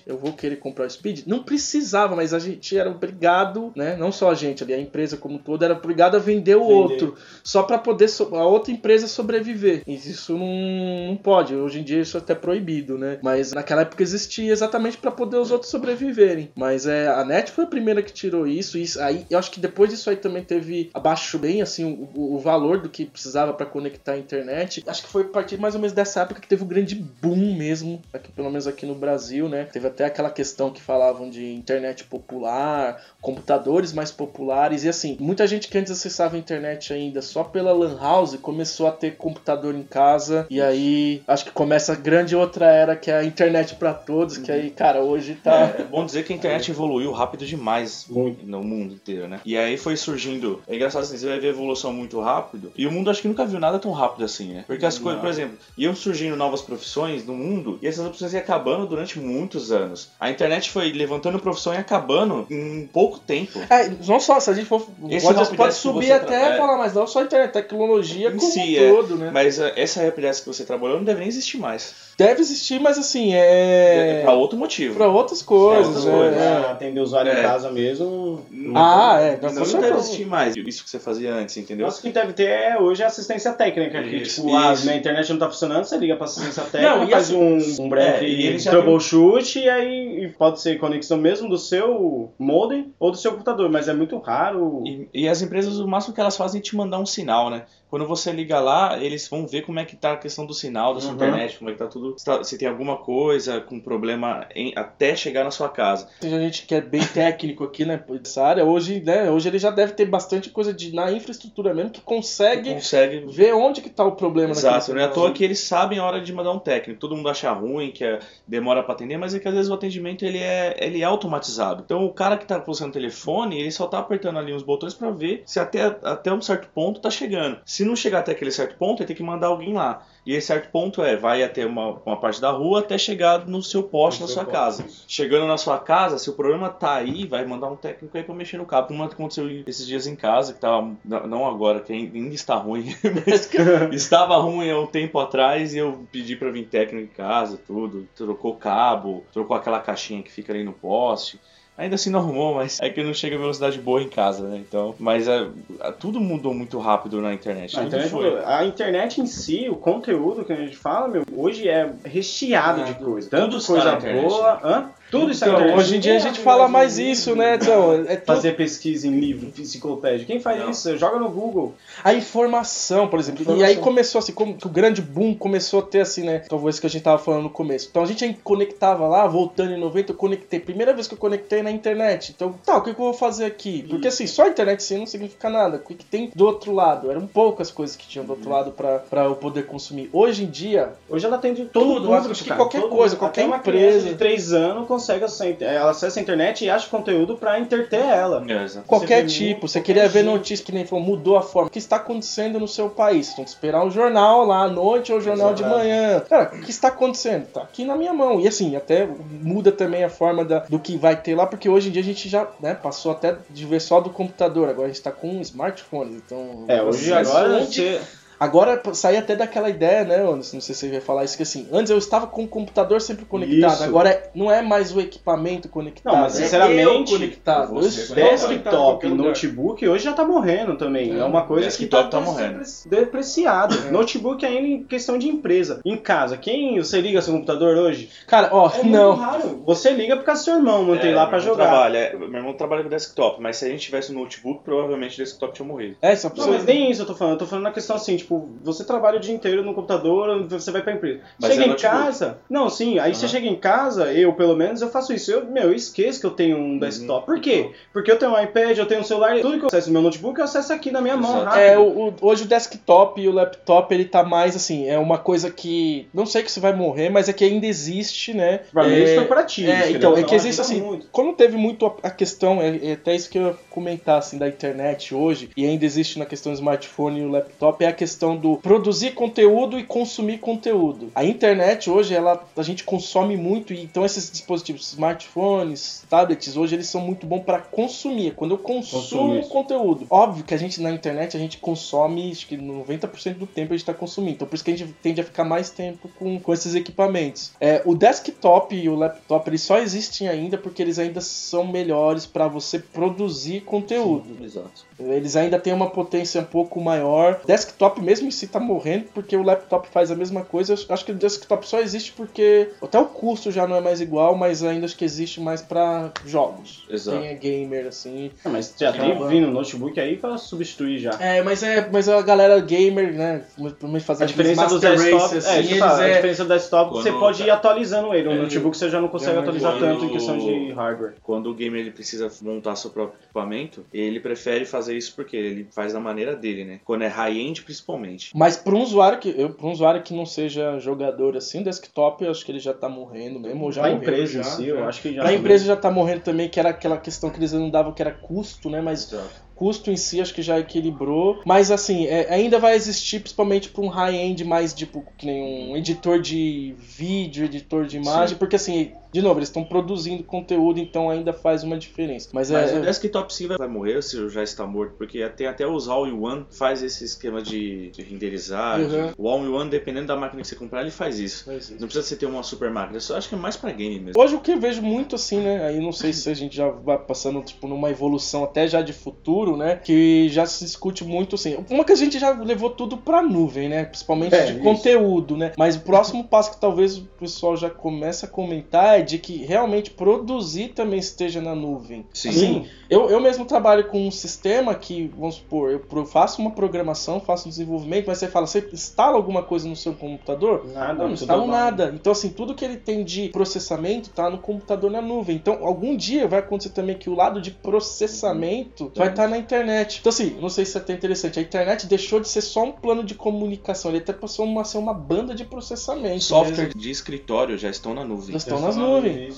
eu vou querer comprar o Speed, não precisava, mas a gente era obrigado, né? Não só a gente ali, a empresa como todo, era obrigado a vender o Vender. outro só para poder so- a outra empresa sobreviver. E isso não, não pode. Hoje em dia isso é até proibido, né? Mas naquela época existia exatamente para poder os outros sobreviverem. Mas é a NET foi a primeira que tirou isso. E isso aí eu acho que depois disso aí também teve abaixo bem assim o, o- o valor do que precisava para conectar a internet. Acho que foi a partir mais ou menos dessa época que teve o grande boom mesmo, aqui, pelo menos aqui no Brasil, né? Teve até aquela questão que falavam de internet popular, computadores mais populares e assim, muita gente que antes acessava a internet ainda só pela lan house começou a ter computador em casa e aí acho que começa a grande outra era que é a internet pra todos, que aí, cara, hoje tá É, é bom dizer que a internet *laughs* evoluiu rápido demais Muito. no mundo inteiro, né? E aí foi surgindo. É engraçado assim, você vai ver a evolução muito rápido. E o mundo acho que nunca viu nada tão rápido assim, né? Porque as coisas, por exemplo, iam surgindo novas profissões no mundo e essas profissões iam acabando durante muitos anos. A internet foi levantando profissão e acabando em pouco tempo. É, não só, se a gente for. Esse pode, pode subir até é. falar, mas não só a internet, tecnologia Em como si, um é. todo, né? Mas eh, essa helpdesk que você trabalhou não deve nem existir mais. Deve existir, mas assim, É, é. pra outro motivo. Pra outras coisas, outras né? coisas. É. Pra atender o usuário É. em casa mesmo. Ah, é. Não, não deve existir mais isso que você fazia antes, entendeu? Nossa, o que deve ter é hoje assistência técnica. Que, Isso, tipo, ah, isso. minha internet não tá funcionando, você liga pra assistência técnica, Não, e faz assim- um, um breve É, e troubleshoot e aí e pode ser conexão mesmo do seu modem ou do seu computador, mas é muito raro. E, e as empresas, o máximo que elas fazem é te mandar um sinal, né? Quando você liga lá, eles vão ver como é que tá a questão do sinal da sua Uhum. internet, como é que tá tudo. Se, tá- se tem alguma coisa com problema em- até chegar na sua casa. Tem gente que é bem técnico aqui, né, nessa área, hoje, né, hoje ele já deve ter bastante coisa de, na infraestrutura mesmo que consegue Consegue. ver onde que tá o problema Exato, não é à toa que eles sabem a hora de mandar um técnico. Todo mundo acha ruim, que é- demora pra atender, mas é que às vezes o atendimento ele é, ele é automatizado. Então o cara que tá usando o telefone, ele só tá apertando ali uns botões pra ver se até, até um certo ponto tá chegando. Se não chegar até aquele certo ponto, ele tem que mandar alguém lá. E esse certo ponto é, vai até uma, uma parte da rua até chegar no seu poste, No na seu sua casa. Chegando na sua casa, se o problema tá aí, vai mandar um técnico aí pra mexer no cabo. Como aconteceu esses dias em casa, que tava. Não agora, que ainda está ruim, *laughs* mas *laughs* estava ruim há um tempo atrás e eu pedi pra vir técnico em casa, tudo. Trocou cabo, trocou aquela caixinha que fica ali no poste. Ainda assim não arrumou, mas é que não chega a velocidade boa em casa, né? Então, mas é, é, tudo mudou muito rápido na internet. A internet, foi. a internet em si, o conteúdo que a gente fala, meu, hoje é recheado de coisa. Tanto coisa boa. Hã? Tudo na Então, hoje em dia a gente fala mais isso, né, então, é tudo- Fazer pesquisa em livro, enciclopédia. Quem faz Não. isso? Joga no Google. A informação, por exemplo. E Informação. aí começou assim, como que o grande boom começou a ter assim, né? Talvez que a gente tava falando no começo. Então a gente conectava lá, voltando em 90, eu conectei. Primeira vez que eu conectei na internet. Então, tá, o que, que eu vou fazer aqui? Porque assim, só a internet sim não significa nada. O que, tem do outro lado? Eram poucas coisas que tinham do outro lado pra, pra eu poder consumir. Hoje em dia, Hoje ela tem de todo Tudo, público, acho que cara. qualquer Todo coisa, mundo. qualquer Até uma empresa. criança de 3 anos consegue acessar, ela acessa a internet e acha conteúdo pra entreter ela. É. Qualquer vê tipo, muito, você qualquer queria ver jeito. notícia que nem falou, mudou a forma. O que está acontecendo no seu país? Você tem que esperar o jornal lá à noite ou o jornal de Exato. manhã. Cara, o que está acontecendo? Tá aqui na minha mão. E assim, até muda também a forma da- do que vai ter lá, porque hoje em dia a gente já né, passou até de ver só do computador. Agora a gente tá com smartphones. Então. É, hoje agora onde- você... Agora saí até daquela ideia, né, Anderson? Não sei se você vai falar isso, que assim, antes eu estava com o computador sempre conectado. Isso. Agora é- não é mais o equipamento conectado. Não, mas é sinceramente, eu conectado. Eu você conectado. em Desktop, qualquer lugar. notebook hoje já tá morrendo também. É, uma coisa que Desktop tá, tá morrendo. depreciado. É. Notebook ainda em questão de empresa. Em casa, quem você liga seu computador hoje? Cara, ó, É não. raro. Você liga por causa do seu irmão, mantém É, lá irmão jogar. Trabalha, é, meu irmão trabalha com desktop, mas se a gente tivesse um notebook, provavelmente o desktop tinha morrido. É, só Não, pra mas nem isso eu tô falando. Eu tô falando na questão assim, tipo, você trabalha o dia inteiro no computador, você vai pra empresa. Mas chega é em notebook. casa. Não, sim, aí você Aham. chega em casa, eu pelo menos, eu faço isso. Eu, meu, eu esqueço que eu tenho um desktop. Por quê? Porque eu tenho um iPad, eu tenho um celular, tudo que eu acesso no meu notebook, eu acesso aqui na minha mão, Exato. rápido. É, o, o- hoje o desktop e o laptop, ele tá mais assim, é uma coisa que. Não sei que se vai morrer, mas é que ainda existe, né? Pra é, meios corporativos. É, então, ou é não, que existe assim, muito. como teve muito a, a questão, é, é até isso que eu ia comentar assim, da internet hoje, e ainda existe na questão do smartphone e o laptop, é a questão do produzir conteúdo e consumir conteúdo. A internet hoje, ela, a gente consome muito, e então esses dispositivos, smartphones, tablets, hoje eles são muito bons para consumir. Quando eu consumo conteúdo. Óbvio que a gente na internet, a gente consome, acho que 90% do tempo a gente tá consumindo. Então por isso que a gente tende a ficar mais tempo com, com esses equipamentos. É, o desktop e o laptop, eles só existem ainda porque eles ainda são melhores para você produzir conteúdo. Exato. Eles ainda têm uma potência um pouco maior. Desktop mesmo si tá morrendo porque o laptop faz a mesma coisa. Eu acho que o desktop só existe porque até o custo já não é mais igual, mas ainda acho que existe mais para jogos. Exato. Quem é gamer assim. Ah, mas já tem Então, vindo notebook aí pra substituir já. É, mas é, mas a galera gamer, né, provavelmente fazer A diferença do desktop, Race, é, assim, isso que eu eles falo, a é- diferença do desktop, você Quando- pode ir atualizando ele. O É, notebook você já não consegue é, atualizar quando- tanto em questão de hardware. Quando o gamer ele precisa montar seu próprio equipamento, ele prefere fazer isso porque ele faz da maneira dele, né? Quando é high-end, principalmente. Mas para um usuário que eu, para um usuário que não seja jogador assim, desktop, eu acho que ele já tá morrendo mesmo, ou já Pra morreu, empresa em já, si, já. eu acho que já. Pra empresa já tá morrendo também, que era aquela questão que eles não davam que era custo, né? Mas custo em si acho que já equilibrou. Mas assim, é- ainda vai existir, principalmente para um high-end mais tipo, que nem um editor de vídeo, editor de imagem, porque assim, de novo, eles estão produzindo conteúdo, então ainda faz uma diferença. Mas, Mas é. o desktop sim vai morrer se já está morto, porque tem até os All-in-One faz esse esquema de, de renderizar. Uhum. O All-in-One, dependendo da máquina que você comprar, ele faz isso. faz isso. Não precisa você ter uma super máquina, eu acho que é mais pra game mesmo. Hoje o que eu vejo muito assim, né? Aí não sei se a gente já vai passando tipo numa evolução até já de futuro, né? Que já se discute muito assim. Uma que a gente já levou tudo pra nuvem, né? Principalmente É, de isso. conteúdo, né? Mas o próximo passo que talvez o pessoal já comece a comentar é de que realmente produzir também esteja na nuvem. Sim. Assim, eu, eu mesmo trabalho com um sistema que, vamos supor, eu faço uma programação, faço um desenvolvimento, mas você fala, você instala alguma coisa no seu computador? Nada, Não, não instalo nada. Então, assim, tudo que ele tem de processamento tá no computador na nuvem. Então, algum dia vai acontecer também que o lado de processamento vai estar na internet. Então, assim, não sei se é até interessante. A internet deixou de ser só um plano de comunicação, ele até passou a ser uma banda de processamento. Software mesmo. de escritório já estão na nuvem. Já estão nas nuvens.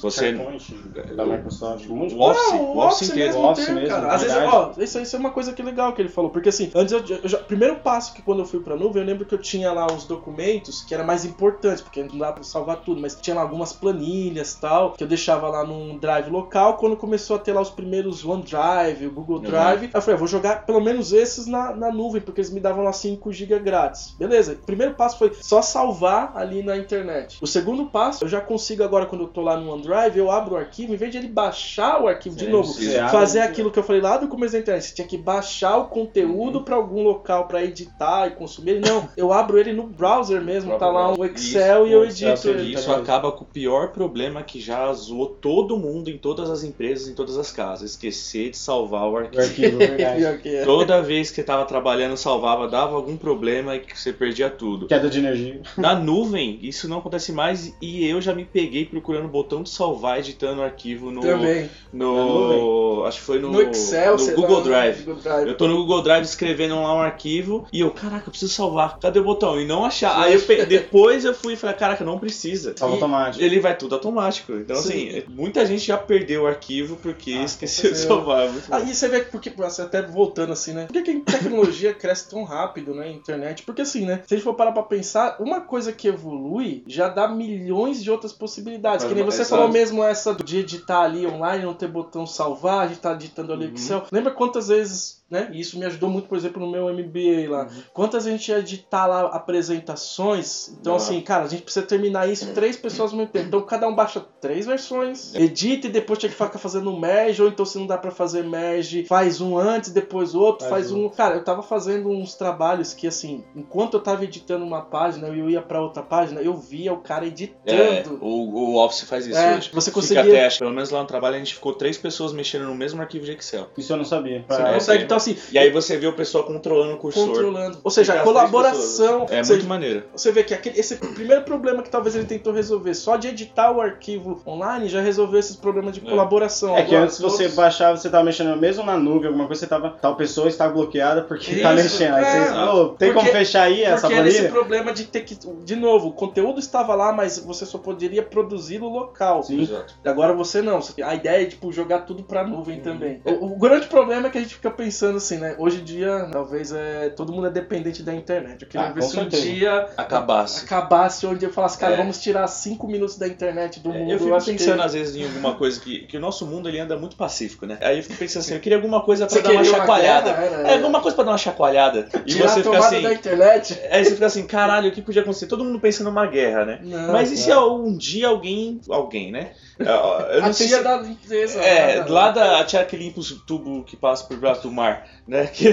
Você- SharePoint, da Microsoft, um monte de O Office, Não, o Office inteiro. mesmo O Office mesmo, cara. Às vezes, verdade. ó, isso, isso é uma coisa que é legal que ele falou, porque assim, antes eu, eu já, primeiro passo que quando eu fui pra nuvem, eu lembro que eu tinha lá uns documentos que era mais importante, porque não dá pra salvar tudo, mas tinha lá algumas planilhas tal, que eu deixava lá num drive local, quando começou a ter lá os primeiros OneDrive, o Google Uhum. Drive, aí eu falei, ah, vou jogar pelo menos esses na, na nuvem, porque eles me davam lá 5 GB grátis. Beleza, o primeiro passo foi só salvar ali na internet. O segundo passo, eu já consigo agora, quando eu tô tô lá no OneDrive, eu abro o arquivo, em vez de ele baixar o arquivo de É, novo, fazer aquilo que eu falei lá do começo da internet, você tinha que baixar o conteúdo Uhum. pra algum local pra editar e consumir. Não, eu abro ele no browser mesmo, tá lá um Excel e eu o edito ele. E edita. isso acaba com o pior problema que já zoou todo mundo em todas as empresas, em todas as casas. Esquecer de salvar o O arquivo. arquivo, verdade. *laughs* É. Toda vez que você tava trabalhando, salvava, dava algum problema e que você perdia tudo. Queda de energia. Na nuvem, isso não acontece mais e eu já me peguei procurando o botão de salvar, editando o arquivo no. Também. no acho que foi no, No, Excel, no sei Google lá, Drive. Google Drive. Eu tô no Google Drive escrevendo lá um arquivo e eu, caraca, eu preciso salvar. Cadê o botão? E não achar. Aí eu pe- depois eu fui e falei, caraca, não precisa. Salva automático. Ele vai tudo automático. Então, Sim. assim, muita gente já perdeu o arquivo porque Ah, esqueceu de salvar. É muito. Aí você vê porque, assim, até voltando assim, né? Por que, que a tecnologia cresce tão rápido, né? Internet? Porque assim, né? Se a gente for parar pra pensar, uma coisa que evolui já dá milhões de outras possibilidades. Que nem você Exato. falou mesmo essa de editar ali online, não ter botão salvar, a gente tá editando ali Uhum. Excel. Lembra quantas vezes. Né? E isso me ajudou muito, por exemplo, no meu MBA lá. Quantas a gente ia editar lá apresentações. Então, Ah. assim, cara, a gente precisa terminar isso três pessoas ao mesmo tempo. Então, cada um baixa três versões, edita e depois tinha que ficar fazendo merge. Ou então, se não dá pra fazer merge, faz um antes, depois outro, Faz faz um. Cara, eu tava fazendo uns trabalhos que, assim, enquanto eu tava editando uma página e eu ia pra outra página, eu via o cara É, editando. o, o Office faz isso É, hoje. você Fica conseguia- até, acho, pelo menos lá no trabalho, a gente ficou três pessoas mexendo no mesmo arquivo de Excel. Isso eu não sabia. Você É, consegue, é. Assim, E aí você vê o pessoal controlando o cursor. controlando. Ou seja, a colaboração. É muito maneiro. Você vê que aquele, esse primeiro problema que talvez ele tentou resolver, só de editar o arquivo online, já resolveu esses problemas de É. colaboração. É que antes você baixava, você tava mexendo mesmo na nuvem, alguma coisa, você tava. Tal pessoa está bloqueada porque tá Isso, mexendo. Aí é. você, "Ô, tem Porque- como fechar aí essa Porque era esse planilha? problema de ter que. De novo, o conteúdo estava lá, mas você só poderia produzir no local. Sim. Exato. Agora você não. A ideia é tipo jogar tudo pra nuvem também. O, o grande problema é que a gente fica pensando assim, né? Hoje em dia, talvez é, todo mundo é dependente da internet. Eu queria Ah, ver se certeza. um dia Acabasse. acabasse onde eu falasse, cara, É. vamos tirar cinco minutos da internet do mundo. Eu fico acho que- pensando às vezes em alguma coisa que, que o nosso mundo ele anda muito pacífico, né? Aí eu fico pensando assim, eu queria alguma coisa pra Você dar uma queria uma chacoalhada. guerra, é, é. alguma coisa pra dar uma chacoalhada. E Tirar você a fica tomada assim. da internet. Aí você fica assim, caralho, o que podia acontecer? Todo mundo pensa numa guerra, né? Não, Mas e se um dia alguém. Alguém, né? Eu a não sei tia se- da limpeza. É, lá da- lá da a tia que limpa os tubos que passa por baixo do mar, né? Que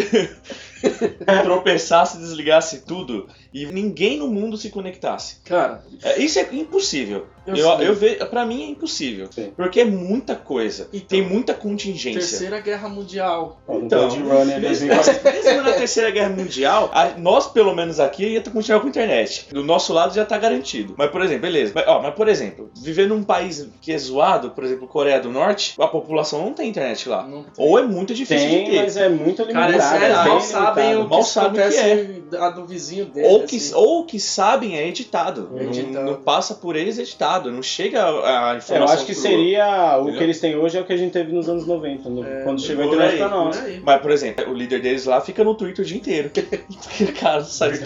*laughs* tropeçasse, desligasse tudo e ninguém no mundo se conectasse. Cara, É, Isso é impossível. Eu Eu, sei. eu, vejo, pra mim é impossível. Sim. Porque é muita coisa. Então, tem muita contingência. Terceira Guerra Mundial. Então, Runner mesmo, 2004. *laughs* mesmo na Terceira Guerra Mundial, a- nós, pelo menos aqui, ia ter continuar com a internet. Do nosso lado já tá garantido. Mas, por exemplo, beleza. Mas, ó, mas, por exemplo, viver num país que é zoado, por exemplo, Coreia do Norte, a população não tem internet lá. Ou é muito difícil de Tem, ter. mas é muito Cara, limitado. é sério, é bem mal sabem o que, Mal sabem o que acontece a do vizinho dele. Ou que, assim. ou que sabem é editado. Não- Editado. Não, passa por eles editado. Não chega a, a É, informação. eu acho que crua. seria o que eles têm hoje é o que a gente teve nos anos 90, no- É, quando chegou a internet aí, pra nós. Mas, por exemplo, o líder deles lá fica no Twitter o dia inteiro. *laughs* Porque, cara, não sabe.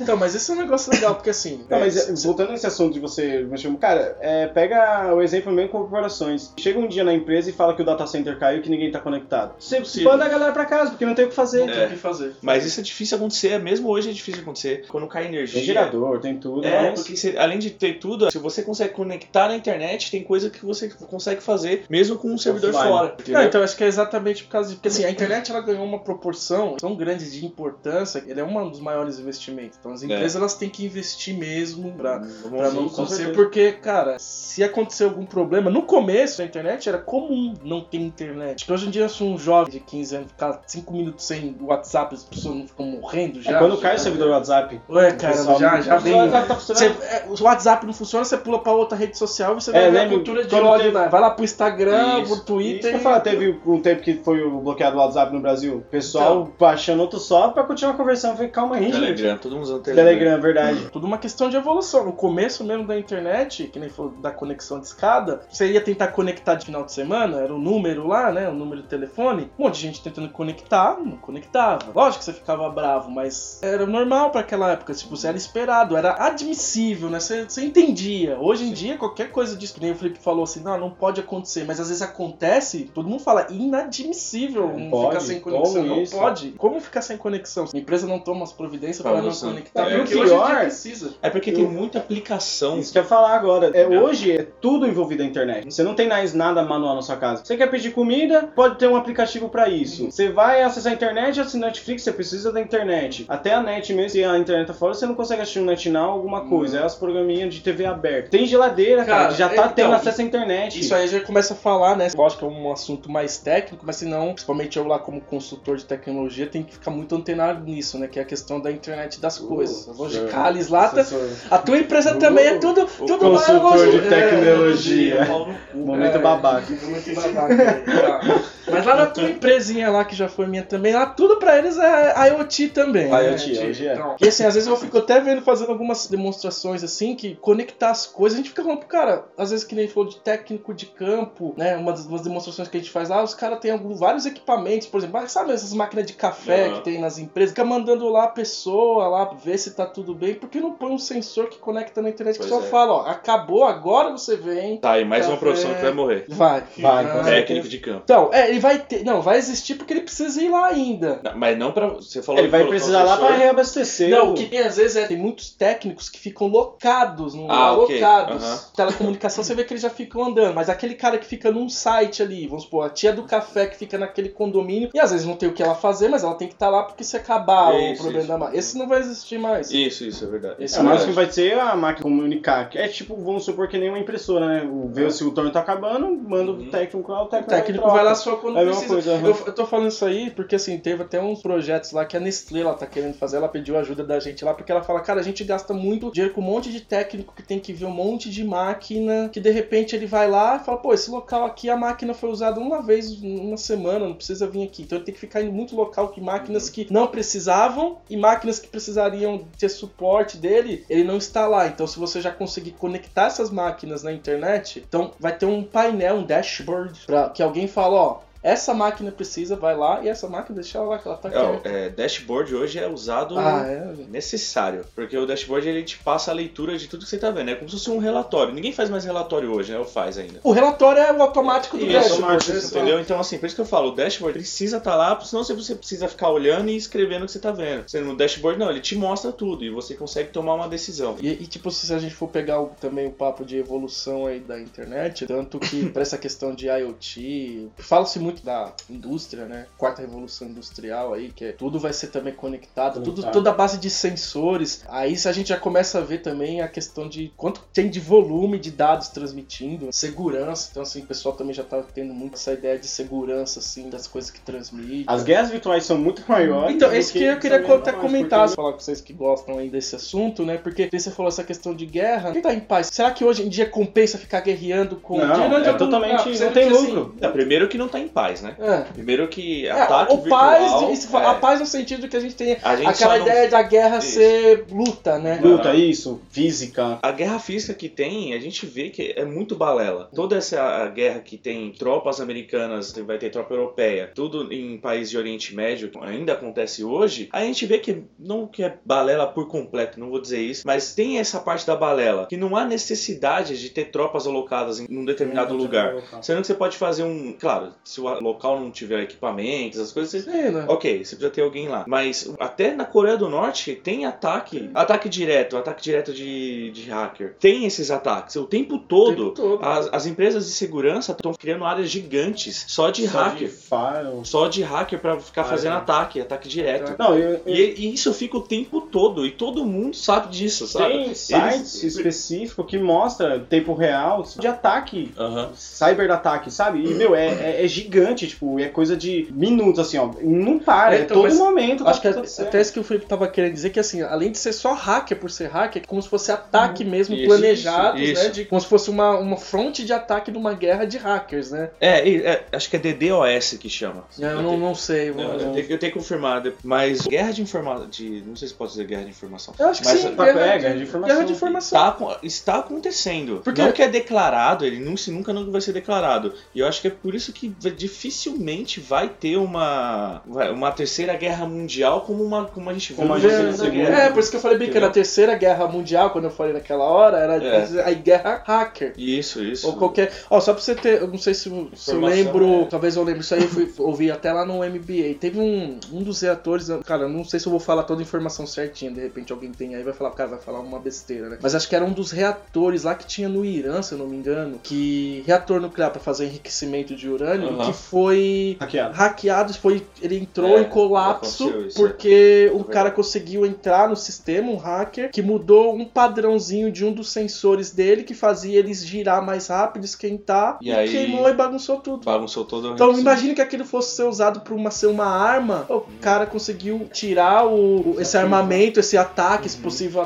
Então, mas esse é um negócio legal, porque assim. Não, mas é, é, voltando nesse assunto de você, chama- cara, é, pega o exemplo mesmo com corporações. Chega um dia na empresa e fala que o data center caiu e que ninguém tá conectado. Você manda a galera pra casa, porque não tem o que fazer. não tem o que fazer. Mas isso é difícil acontecer, mesmo hoje é difícil acontecer. Quando cai energia. Tem gerador, tem tudo, É, mas... porque você- além de ter tudo, se você consegue conectar na internet, tem coisa que você consegue fazer mesmo com um servidor Offline. fora. Não, então acho que é exatamente por causa de. Porque assim, a internet ela ganhou uma proporção tão grande de importância, ele é um dos maiores investimentos. Então as empresas elas têm que investir mesmo pra, Vamos- pra não acontecer, porque, cara, se acontecer algum problema, no começo da internet era comum não ter internet. Porque hoje em dia, se um jovem de 15 anos ficar 5 minutos sem WhatsApp, as pessoas não ficam morrendo já. É quando cai o servidor WhatsApp. Ué, o cara, pessoal já, não- já o vem. WhatsApp tá é, o WhatsApp não funciona, você pula pra outra rede social e você É, vai ver a cultura de ódio teve- lá. Vai lá pro Instagram, Isso, pro Twitter. Isso eu falar, teve um tempo que foi bloqueado o WhatsApp no Brasil. O pessoal baixando outro software pra continuar conversando. Eu falei, calma aí, gente. Telegram, todo mundo usando Telegram. Telegram, verdade. Tudo uma questão de evolução. No começo mesmo da internet, que nem foi da conexão de escada, você ia tentar conectar de final de semana, era o número lá, né? O número de telefone. Um monte de gente tentando conectar, não conectava. Lógico que você ficava bravo, mas era normal pra aquela época. Tipo, era esperado, era admissível, né? Você, entendia. Hoje em dia, qualquer coisa disso, que nem o Felipe falou assim, não, não pode acontecer. Mas às vezes acontece, todo mundo fala inadmissível Não pode, ficar sem conexão. como Não isso? pode. Como ficar sem conexão? A empresa não toma as providências para não conectar. É, porque em dia pior- precisa. É porque tem muita aplicação. Isso que eu ia falar agora. É, Não. hoje é tudo envolvido na internet. Você não tem mais nada manual na sua casa. Você quer pedir comida, pode ter um aplicativo pra isso. Você vai acessar a internet, assina Netflix, você precisa da internet. Até a net mesmo, se a internet tá fora, você não consegue assistir um NetNow, alguma coisa. É as programinhas de TV aberta. Tem geladeira, cara, Cara, já tá então, tendo acesso à internet. Isso aí já começa a falar, né? Lógico que é um assunto mais técnico, mas se não, principalmente eu lá como consultor de tecnologia, tem que ficar muito antenado nisso, né? Que é a questão da internet das coisas. Eu vou de Calis Lata. A tua empresa também é tudo, tudo lá, eu consultor de tecnologia. É. Momento É. babaca. Muito babaca, tá. Mas lá na tua empresinha lá, que já foi minha também, lá tudo pra eles é IoT também. né? IoT, hoje é. Então, e assim, às vezes eu fico até vendo, fazendo algumas demonstrações assim, que conectar as coisas, a gente fica falando pro cara, às vezes que nem falou de técnico de campo, né? Uma das umas demonstrações que a gente faz lá, os caras têm algum- vários equipamentos, por exemplo, ah, sabe essas máquinas de café Aham. que tem nas empresas, fica mandando lá a pessoa lá ver se tá tudo bem, por que não põe um sensor que conecta na internet que Pois só é. fala, ó, acabou, agora você vem. Tá, e mais uma Café. profissão que vai morrer. Vai. Vai, Ah, com Técnico de campo. Então, é, ele vai ter. Não, vai existir porque ele precisa ir lá ainda. Não, Mas não pra. Você falou Ele que vai precisar um lá pra sensor. reabastecer. Não, o- que tem às vezes é. Tem muitos técnicos que ficam locados, no, Ah, alocados. Aham. Telecomunicação, você vê que eles já ficam andando. Mas aquele cara que fica num site ali, vamos supor, a tia do café que fica naquele condomínio, e às vezes não tem o que ela fazer, mas ela tem que estar lá porque se acabar Isso, o problema isso. da máquina. Esse não vai existir mais. Isso, isso, é verdade. Esse É, não mas o vai. que vai ser a máquina comunicar. É tipo, vamos supor que nem uma impressora, né? O ver se o torno tá acabando, manda Uhum. o técnico lá, o O técnico, técnico troca. vai lá só quando É precisa. coisa, aham. eu, eu tô falando isso aí porque assim, teve até uns projetos lá que a Nestlé ela tá querendo fazer, ela pediu ajuda da gente lá, porque ela fala, cara, a gente gasta muito dinheiro com um monte de técnico que tem que ver um monte de máquina, que de repente ele vai lá e fala, pô, esse local aqui a máquina foi usada uma vez uma semana, não precisa vir aqui. Então ele tem que ficar indo muito local que máquinas que não precisavam e máquinas que precisariam ter suporte dele, ele não está lá. Então se você já conseguir conectar essas máquinas na internet, então vai ter um painel, um dashboard, pra que alguém fala, ó, essa máquina precisa, vai lá, e essa máquina deixa ela lá, que ela tá É, quieta. é, dashboard hoje é usado Ah, é. necessário. Porque o dashboard ele te passa a leitura de tudo que você tá vendo. É como se fosse um relatório. Ninguém faz mais relatório hoje, né? Ou faz ainda. O relatório é o automático do Isso, dashboard. né? Entendeu? Então, assim, por isso que eu falo, o dashboard precisa estar lá, senão você precisa ficar olhando e escrevendo o que você tá vendo. No dashboard, não, ele te mostra tudo e você consegue tomar uma decisão. E, e, tipo, se a gente for pegar o- também o papo de evolução aí da internet, tanto que *laughs* para essa questão de IoT, fala-se muito da indústria, né? Quarta revolução industrial aí, que é, tudo vai ser também conectado, tudo, Conectado. toda a base de sensores. Aí a gente já começa a ver também a questão de quanto tem de volume de dados transmitindo, segurança. Então, assim, o pessoal também já tá tendo muito essa ideia de segurança, assim, das coisas que transmitem. As guerras virtuais são muito maiores. Então, do esse que eu queria até comentar, porque- falar com vocês que gostam aí desse assunto, né? Porque você falou essa questão de guerra, quem tá em paz? Será que hoje em dia compensa ficar guerreando com Não, é totalmente- ah, não sendo tem que, assim, lucro. É, primeiro que não tá em paz, né? É. Primeiro que É, ataque o paz, virtual... isso fala- a é, paz no sentido de que a gente tem a gente aquela não- ideia da guerra Isso. ser luta, né? Luta, isso, física. A guerra física que tem, a gente vê que é muito balela. Toda essa guerra que tem tropas americanas, vai ter tropa europeia, tudo em países de Oriente Médio, ainda acontece hoje, a gente vê que não que é balela por completo, não vou dizer isso, mas tem essa parte da balela, que não há necessidade de ter tropas alocadas em um determinado lugar. Sendo que você pode fazer um. Claro, se o local não tiver equipamentos, as coisas, você Sim, né? Ok, você precisa ter alguém lá. Mas até na Coreia do Norte tem ataque. Ataque direto, ataque direto de, de hacker. Tem esses ataques. O tempo todo. O tempo todo. As, as empresas de segurança estão criando áreas gigantes só de Só hacker. de. Só de hacker pra ficar Ah, fazendo é. ataque, ataque direto. Não, eu, eu- E, e isso fica o tempo todo. E todo mundo sabe disso, sabe? tem sites Eles- específicos que mostra tempo real de ataque. Aham. Cyber ataque, sabe? E, meu, é, é, é gigante, tipo, é coisa de minutos, assim, ó. Não para, É, é, então, todo momento. tá Acho que até isso que o Felipe tava querendo dizer, que assim, além de ser só hacker por ser hacker, é como se fosse ataque mesmo Isso, planejados, isso, né? isso. De, como se fosse uma, uma fronte de ataque numa guerra de hackers, né? É, é, acho que é DDoS que chama. Eu não, não sei. Eu, eu tenho, eu tenho que confirmar, de- mas guerra de informação. De, não sei se pode dizer guerra de informação. Eu acho que mas sim, tá- é, guerra de informação. Guerra de informação. Está, está acontecendo. Porque- Não que é declarado, ele não, se- nunca não vai ser declarado. E eu acho que é por isso que dificilmente vai ter uma, uma terceira guerra mundial como, uma, como a gente viu Como a gente. É, por isso que eu falei bem que Entendeu? na Terceira Guerra Mundial, quando eu falei naquela hora, era É. a guerra hacker. Isso, isso. Ou qualquer. Ó, só pra você ter. Eu não sei se, se eu lembro. é. Talvez eu lembre isso aí, eu fui ouvir até lá no MBA. Teve um, um dos reatores. Cara, eu não sei se eu vou falar toda a informação certinha. De repente alguém tem aí e vai falar, cara, vai falar uma besteira, né? Mas acho que era um dos reatores lá que tinha no Irã, se eu não me engano. Que. Reator nuclear pra fazer enriquecimento de urânio. Aham. Que foi. Hackeado. Hackeado, foi, ele entrou É, em colapso isso, porque é. o cara conseguiu entrar no sistema, um hacker, que mudou um padrãozinho de um dos sensores dele que fazia eles girar mais rápido, esquentar, E e, aí- queimou e bagunçou tudo. Bagunçou todo o Então imagine que aquilo fosse ser usado para uma, ser uma arma, o cara conseguiu tirar o, o- esse armamento, esse ataque, esse possível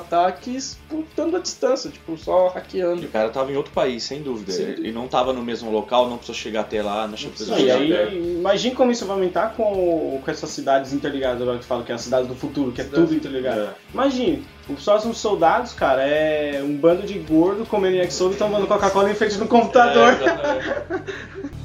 estando à distância, tipo, só E hackeando. o cara tava em outro país, sem dúvida. Sem Ele não tava no mesmo local, não precisou chegar até lá, não precisou Não, e chegar aí, imagine como isso vai aumentar com, com essas cidades interligadas, agora que fala que é as cidades do futuro, que é tudo interligado. É. Imagine, os próximos soldados, cara, é um bando de gordo comendo yakisoba e tomando Coca-Cola em frente do computador. É. *laughs*